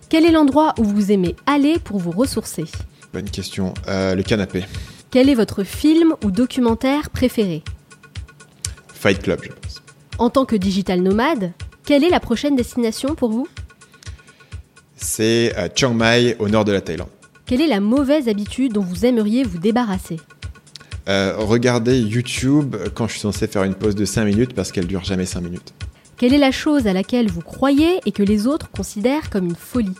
Quel est l'endroit où vous aimez aller pour vous ressourcer? Bonne question. Euh, le canapé. Quel est votre film ou documentaire préféré? Fight Club, je pense. En tant que digital nomade, quelle est la prochaine destination pour vous? C'est euh, Chiang Mai au nord de la Thaïlande. Quelle est la mauvaise habitude dont vous aimeriez vous débarrasser? Euh, regardez YouTube quand je suis censé faire une pause de 5 minutes parce qu'elle dure jamais 5 minutes. Quelle est la chose à laquelle vous croyez et que les autres considèrent comme une folie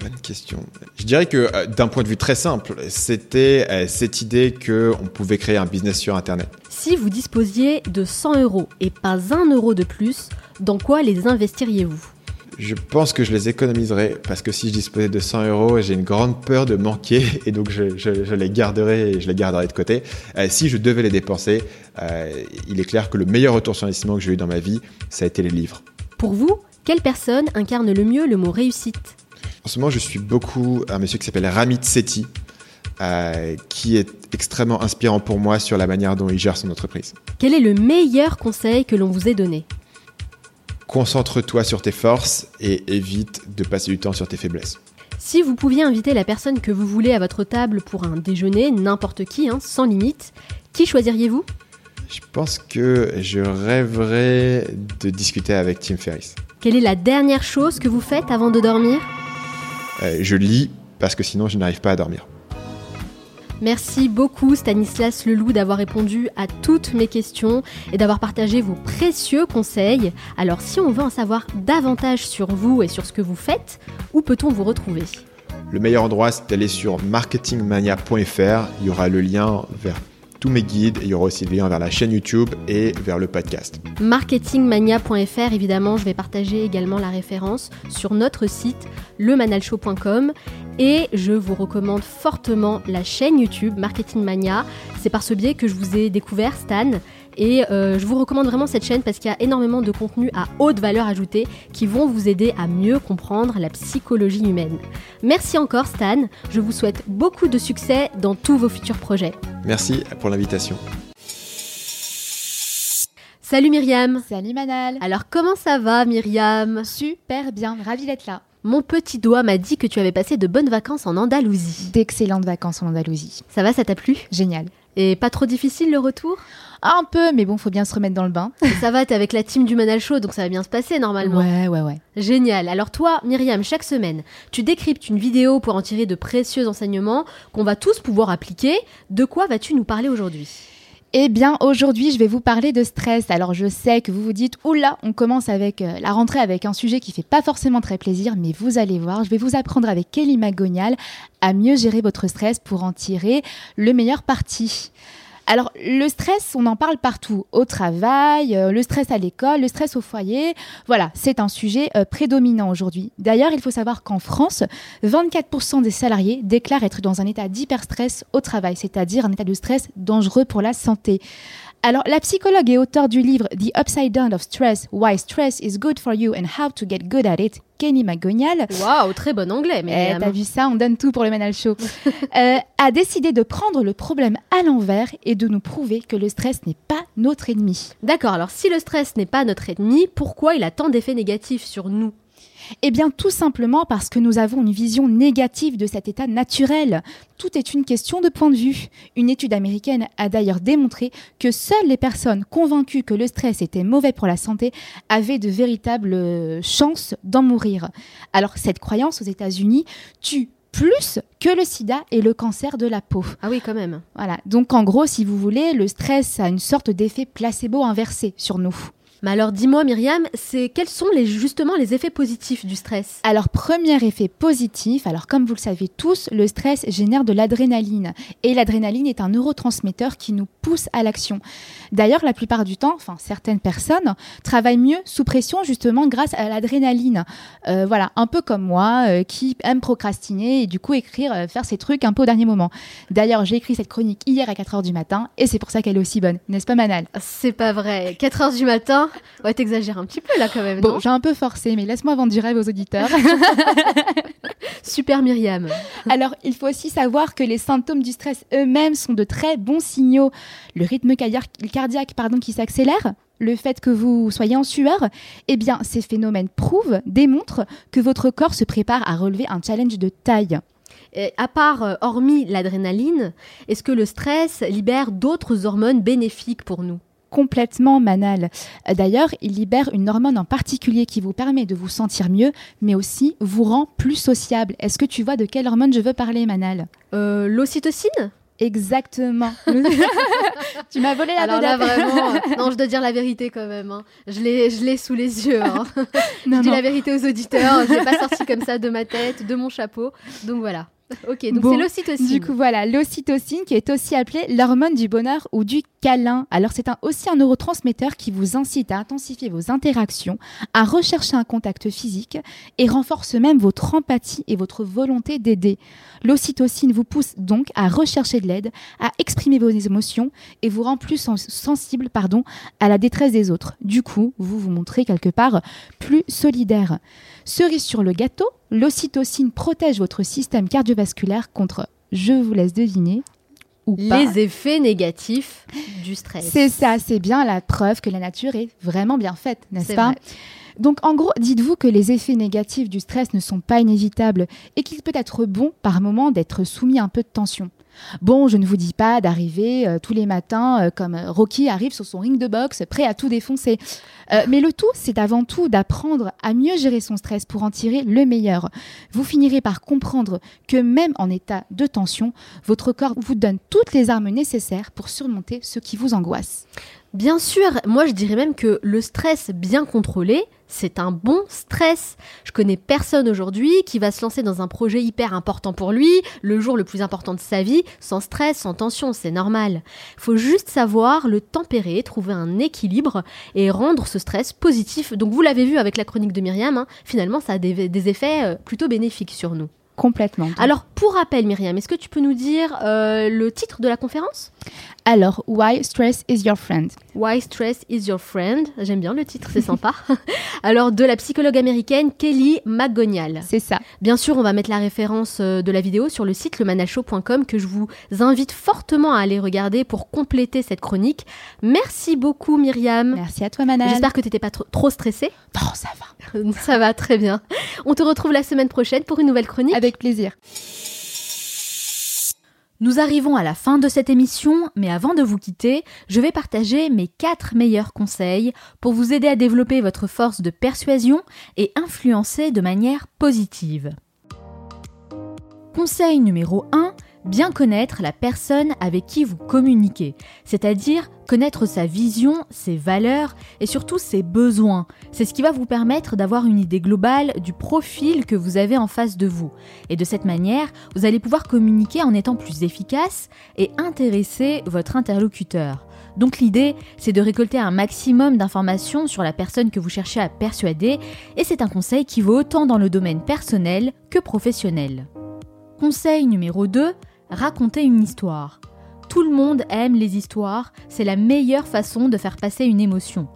Bonne question. Je dirais que euh, d'un point de vue très simple, c'était euh, cette idée qu'on pouvait créer un business sur Internet. Si vous disposiez de 100 euros et pas un euro de plus, dans quoi les investiriez-vous? Je pense que je les économiserais parce que si je disposais de 100 euros, j'ai une grande peur de manquer et donc je, je- je les garderai et je les garderai de côté. Euh, si je devais les dépenser, euh, il est clair que le meilleur retour sur investissement que j'ai eu dans ma vie, ça a été les livres. Pour vous, quelle personne incarne le mieux le mot réussite? En ce moment, je suis beaucoup un monsieur qui s'appelle Ramit Sethi, euh, qui est extrêmement inspirant pour moi sur la manière dont il gère son entreprise. Quel est le meilleur conseil que l'on vous ait donné? Concentre-toi sur tes forces et évite de passer du temps sur tes faiblesses. Si vous pouviez inviter la personne que vous voulez à votre table pour un déjeuner, n'importe qui, hein, sans limite, qui choisiriez-vous? Je pense que je rêverais de discuter avec Tim Ferriss. Quelle est la dernière chose que vous faites avant de dormir? Euh, je lis parce que sinon je n'arrive pas à dormir. Merci beaucoup Stanislas Leloup d'avoir répondu à toutes mes questions et d'avoir partagé vos précieux conseils. Alors si on veut en savoir davantage sur vous et sur ce que vous faites, où peut-on vous retrouver? Le meilleur endroit, c'est d'aller sur marketingmania.fr. Il y aura le lien vers mes guides. Il y aura aussi le lien vers la chaîne YouTube et vers le podcast. marketingmania.fr évidemment, je vais partager également la référence sur notre site lemanalshow.com et je vous recommande fortement la chaîne YouTube Marketing Mania. C'est par ce biais que je vous ai découvert Stan et euh, je vous recommande vraiment cette chaîne parce qu'il y a énormément de contenus à haute valeur ajoutée qui vont vous aider à mieux comprendre la psychologie humaine. Merci encore Stan, je vous souhaite beaucoup de succès dans tous vos futurs projets. Merci pour l'invitation. Salut Myriam Salut Manal Alors comment ça va Myriam? Super bien, ravi d'être là. Mon petit doigt m'a dit que tu avais passé de bonnes vacances en Andalousie. D'excellentes vacances en Andalousie. Ça va, ça t'a plu? Génial. Et pas trop difficile le retour? Un peu, mais bon, faut bien se remettre dans le bain. Ça va, t'es avec la team du Manal Show, donc ça va bien se passer normalement. Ouais, ouais, ouais. Génial. Alors toi, Myriam, chaque semaine, tu décryptes une vidéo pour en tirer de précieux enseignements qu'on va tous pouvoir appliquer. De quoi vas-tu nous parler aujourd'hui? Eh bien, aujourd'hui, je vais vous parler de stress. Alors, je sais que vous vous dites, oula, on commence avec euh, la rentrée avec un sujet qui fait pas forcément très plaisir, mais vous allez voir, je vais vous apprendre avec Kelly McGonial à mieux gérer votre stress pour en tirer le meilleur parti. Alors, le stress, on en parle partout, au travail, euh, le stress à l'école, le stress au foyer. Voilà, c'est un sujet euh, prédominant aujourd'hui. D'ailleurs, il faut savoir qu'en France, 24% des salariés déclarent être dans un état d'hyperstress au travail, c'est-à-dire un état de stress dangereux pour la santé. Alors, la psychologue et auteure du livre The Upside Down of Stress, Why Stress is Good for You and How to Get Good at It, Kenny McGonial, Waouh, très bon anglais, eh, Myriam. t'as vu ça, on donne tout pour le Manal Show. Euh, a décidé de prendre le problème à l'envers et de nous prouver que le stress n'est pas notre ennemi. D'accord, alors si le stress n'est pas notre ennemi, pourquoi il a tant d'effets négatifs sur nous? Eh bien, tout simplement parce que nous avons une vision négative de cet état naturel. Tout est une question de point de vue. Une étude américaine a d'ailleurs démontré que seules les personnes convaincues que le stress était mauvais pour la santé avaient de véritables euh, chances d'en mourir. Alors, cette croyance aux États-Unis tue plus que le sida et le cancer de la peau. Ah oui, quand même. Voilà. Donc, en gros, si vous voulez, le stress a une sorte d'effet placebo inversé sur nous. Mais alors dis-moi Myriam, c'est quels sont les, justement les effets positifs du stress? Alors premier effet positif, alors comme vous le savez tous, le stress génère de l'adrénaline et l'adrénaline est un neurotransmetteur qui nous pousse à l'action. D'ailleurs, la plupart du temps, enfin certaines personnes travaillent mieux sous pression justement grâce à l'adrénaline. Euh, voilà, un peu comme moi euh, qui aime procrastiner et du coup écrire, euh, faire ces trucs un peu au dernier moment. D'ailleurs, j'ai écrit cette chronique hier à 4h du matin et c'est pour ça qu'elle est aussi bonne, n'est-ce pas Manal? C'est pas vrai. 4h du matin Ouais, t'exagères un petit peu là quand même. Bon, j'ai un peu forcé, mais laisse-moi vendre du rêve aux auditeurs. Super Myriam. Alors, il faut aussi savoir que les symptômes du stress eux-mêmes sont de très bons signaux. Le rythme cardiaque pardon, qui s'accélère, le fait que vous soyez en sueur, eh bien, ces phénomènes prouvent, démontrent que votre corps se prépare à relever un challenge de taille. Et à part, euh, hormis l'adrénaline, est-ce que le stress libère d'autres hormones bénéfiques pour nous? Complètement Manal. D'ailleurs, il libère une hormone en particulier qui vous permet de vous sentir mieux, mais aussi vous rend plus sociable. Est-ce que tu vois de quelle hormone je veux parler, Manal? Euh, L'ocytocine? Exactement. tu m'as volé la Alors là, vraiment, euh, non, je dois dire la vérité quand même. Hein. Je l'ai sous les yeux. Hein. je dis la vérité aux auditeurs. Je l'ai pas sorti comme ça de ma tête, de mon chapeau. Donc voilà. Ok, donc c'est l'ocytocine. Du coup, voilà, l'ocytocine qui est aussi appelée l'hormone du bonheur ou du câlin. Alors, c'est un, aussi un neurotransmetteur qui vous incite à intensifier vos interactions, à rechercher un contact physique et renforce même votre empathie et votre volonté d'aider. L'ocytocine vous pousse donc à rechercher de l'aide, à exprimer vos émotions et vous rend plus sensible pardon, à la détresse des autres. Du coup, vous vous montrez quelque part plus solidaire. Cerise sur le gâteau, l'ocytocine protège votre système cardiovasculaire contre, je vous laisse deviner, ou les effets négatifs du stress. C'est ça, c'est bien la preuve que la nature est vraiment bien faite, n'est-ce pas Donc en gros, dites-vous que les effets négatifs du stress ne sont pas inévitables et qu'il peut être bon par moment d'être soumis à un peu de tension. Bon, je ne vous dis pas d'arriver euh, tous les matins euh, comme Rocky arrive sur son ring de boxe, prêt à tout défoncer. Euh, mais le tout, c'est avant tout d'apprendre à mieux gérer son stress pour en tirer le meilleur. Vous finirez par comprendre que même en état de tension, votre corps vous donne toutes les armes nécessaires pour surmonter ce qui vous angoisse. Bien sûr, moi je dirais même que le stress bien contrôlé, c'est un bon stress. Je connais personne aujourd'hui qui va se lancer dans un projet hyper important pour lui, le jour le plus important de sa vie, sans stress, sans tension, c'est normal. Il faut juste savoir le tempérer, trouver un équilibre et rendre ce stress positif. Donc vous l'avez vu avec la chronique de Myriam, hein, finalement ça a des effets euh, plutôt bénéfiques sur nous. Complètement. Alors, pour rappel, Myriam, est-ce que tu peux nous dire euh, le titre de la conférence? Alors, Why Stress is Your Friend? Why Stress is Your Friend? J'aime bien le titre, c'est sympa. Alors, de la psychologue américaine Kelly McGonial. C'est ça. Bien sûr, on va mettre la référence euh, de la vidéo sur le site lemanalshow.com que je vous invite fortement à aller regarder pour compléter cette chronique. Merci beaucoup, Myriam. Merci à toi, Manal. J'espère que tu n'étais pas trop stressée. Non, ça va. ça va, très bien. On te retrouve la semaine prochaine pour une nouvelle chronique. Avec plaisir. Nous arrivons à la fin de cette émission, mais avant de vous quitter, je vais partager mes 4 meilleurs conseils pour vous aider à développer votre force de persuasion et influencer de manière positive. Conseil numéro 1, bien connaître la personne avec qui vous communiquez, c'est-à-dire connaître sa vision, ses valeurs et surtout ses besoins. C'est ce qui va vous permettre d'avoir une idée globale du profil que vous avez en face de vous. Et de cette manière, vous allez pouvoir communiquer en étant plus efficace et intéresser votre interlocuteur. Donc l'idée, c'est de récolter un maximum d'informations sur la personne que vous cherchez à persuader, et c'est un conseil qui vaut autant dans le domaine personnel que professionnel. Conseil numéro 2, raconter une histoire. Tout le monde aime les histoires, c'est la meilleure façon de faire passer une émotion.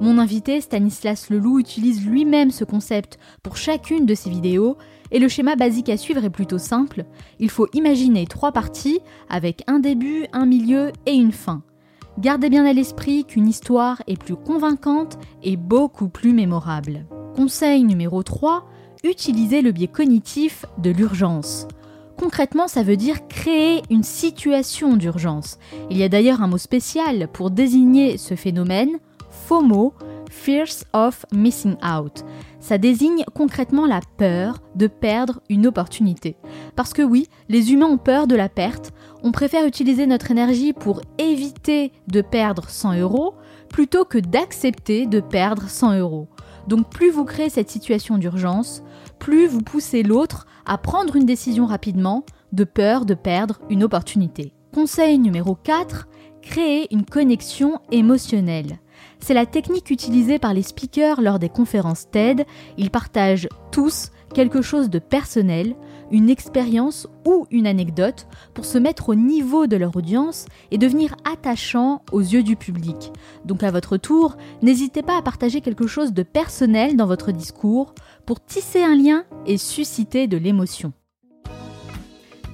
Mon invité Stanislas Leloup utilise lui-même ce concept pour chacune de ses vidéos et le schéma basique à suivre est plutôt simple. Il faut imaginer trois parties avec un début, un milieu et une fin. Gardez bien à l'esprit qu'une histoire est plus convaincante et beaucoup plus mémorable. Conseil numéro 3, utilisez le biais cognitif de l'urgence. Concrètement, ça veut dire créer une situation d'urgence. Il y a d'ailleurs un mot spécial pour désigner ce phénomène, FOMO, Fears of Missing Out. Ça désigne concrètement la peur de perdre une opportunité. Parce que oui, les humains ont peur de la perte, on préfère utiliser notre énergie pour éviter de perdre 100 euros plutôt que d'accepter de perdre 100 euros. Donc plus vous créez cette situation d'urgence, plus vous poussez l'autre à prendre une décision rapidement de peur de perdre une opportunité. Conseil numéro 4, créer une connexion émotionnelle. C'est la technique utilisée par les speakers lors des conférences TED. Ils partagent tous quelque chose de personnel, une expérience ou une anecdote pour se mettre au niveau de leur audience et devenir attachant aux yeux du public. Donc à votre tour, n'hésitez pas à partager quelque chose de personnel dans votre discours pour tisser un lien et susciter de l'émotion.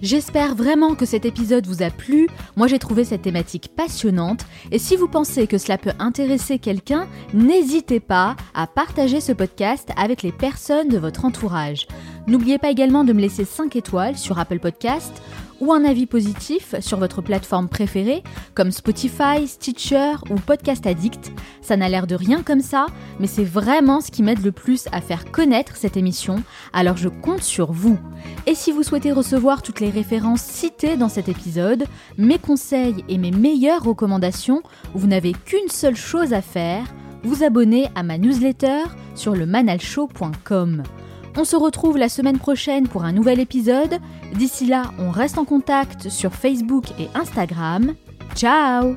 J'espère vraiment que cet épisode vous a plu. Moi, j'ai trouvé cette thématique passionnante. Et si vous pensez que cela peut intéresser quelqu'un, n'hésitez pas à partager ce podcast avec les personnes de votre entourage. N'oubliez pas également de me laisser 5 étoiles sur Apple Podcast ou un avis positif sur votre plateforme préférée comme Spotify, Stitcher ou Podcast Addict. Ça n'a l'air de rien comme ça, mais c'est vraiment ce qui m'aide le plus à faire connaître cette émission, alors je compte sur vous. Et si vous souhaitez recevoir toutes les références citées dans cet épisode, mes conseils et mes meilleures recommandations, vous n'avez qu'une seule chose à faire, vous abonner à ma newsletter sur le manalshow.com. On se retrouve la semaine prochaine pour un nouvel épisode. D'ici là, on reste en contact sur Facebook et Instagram. Ciao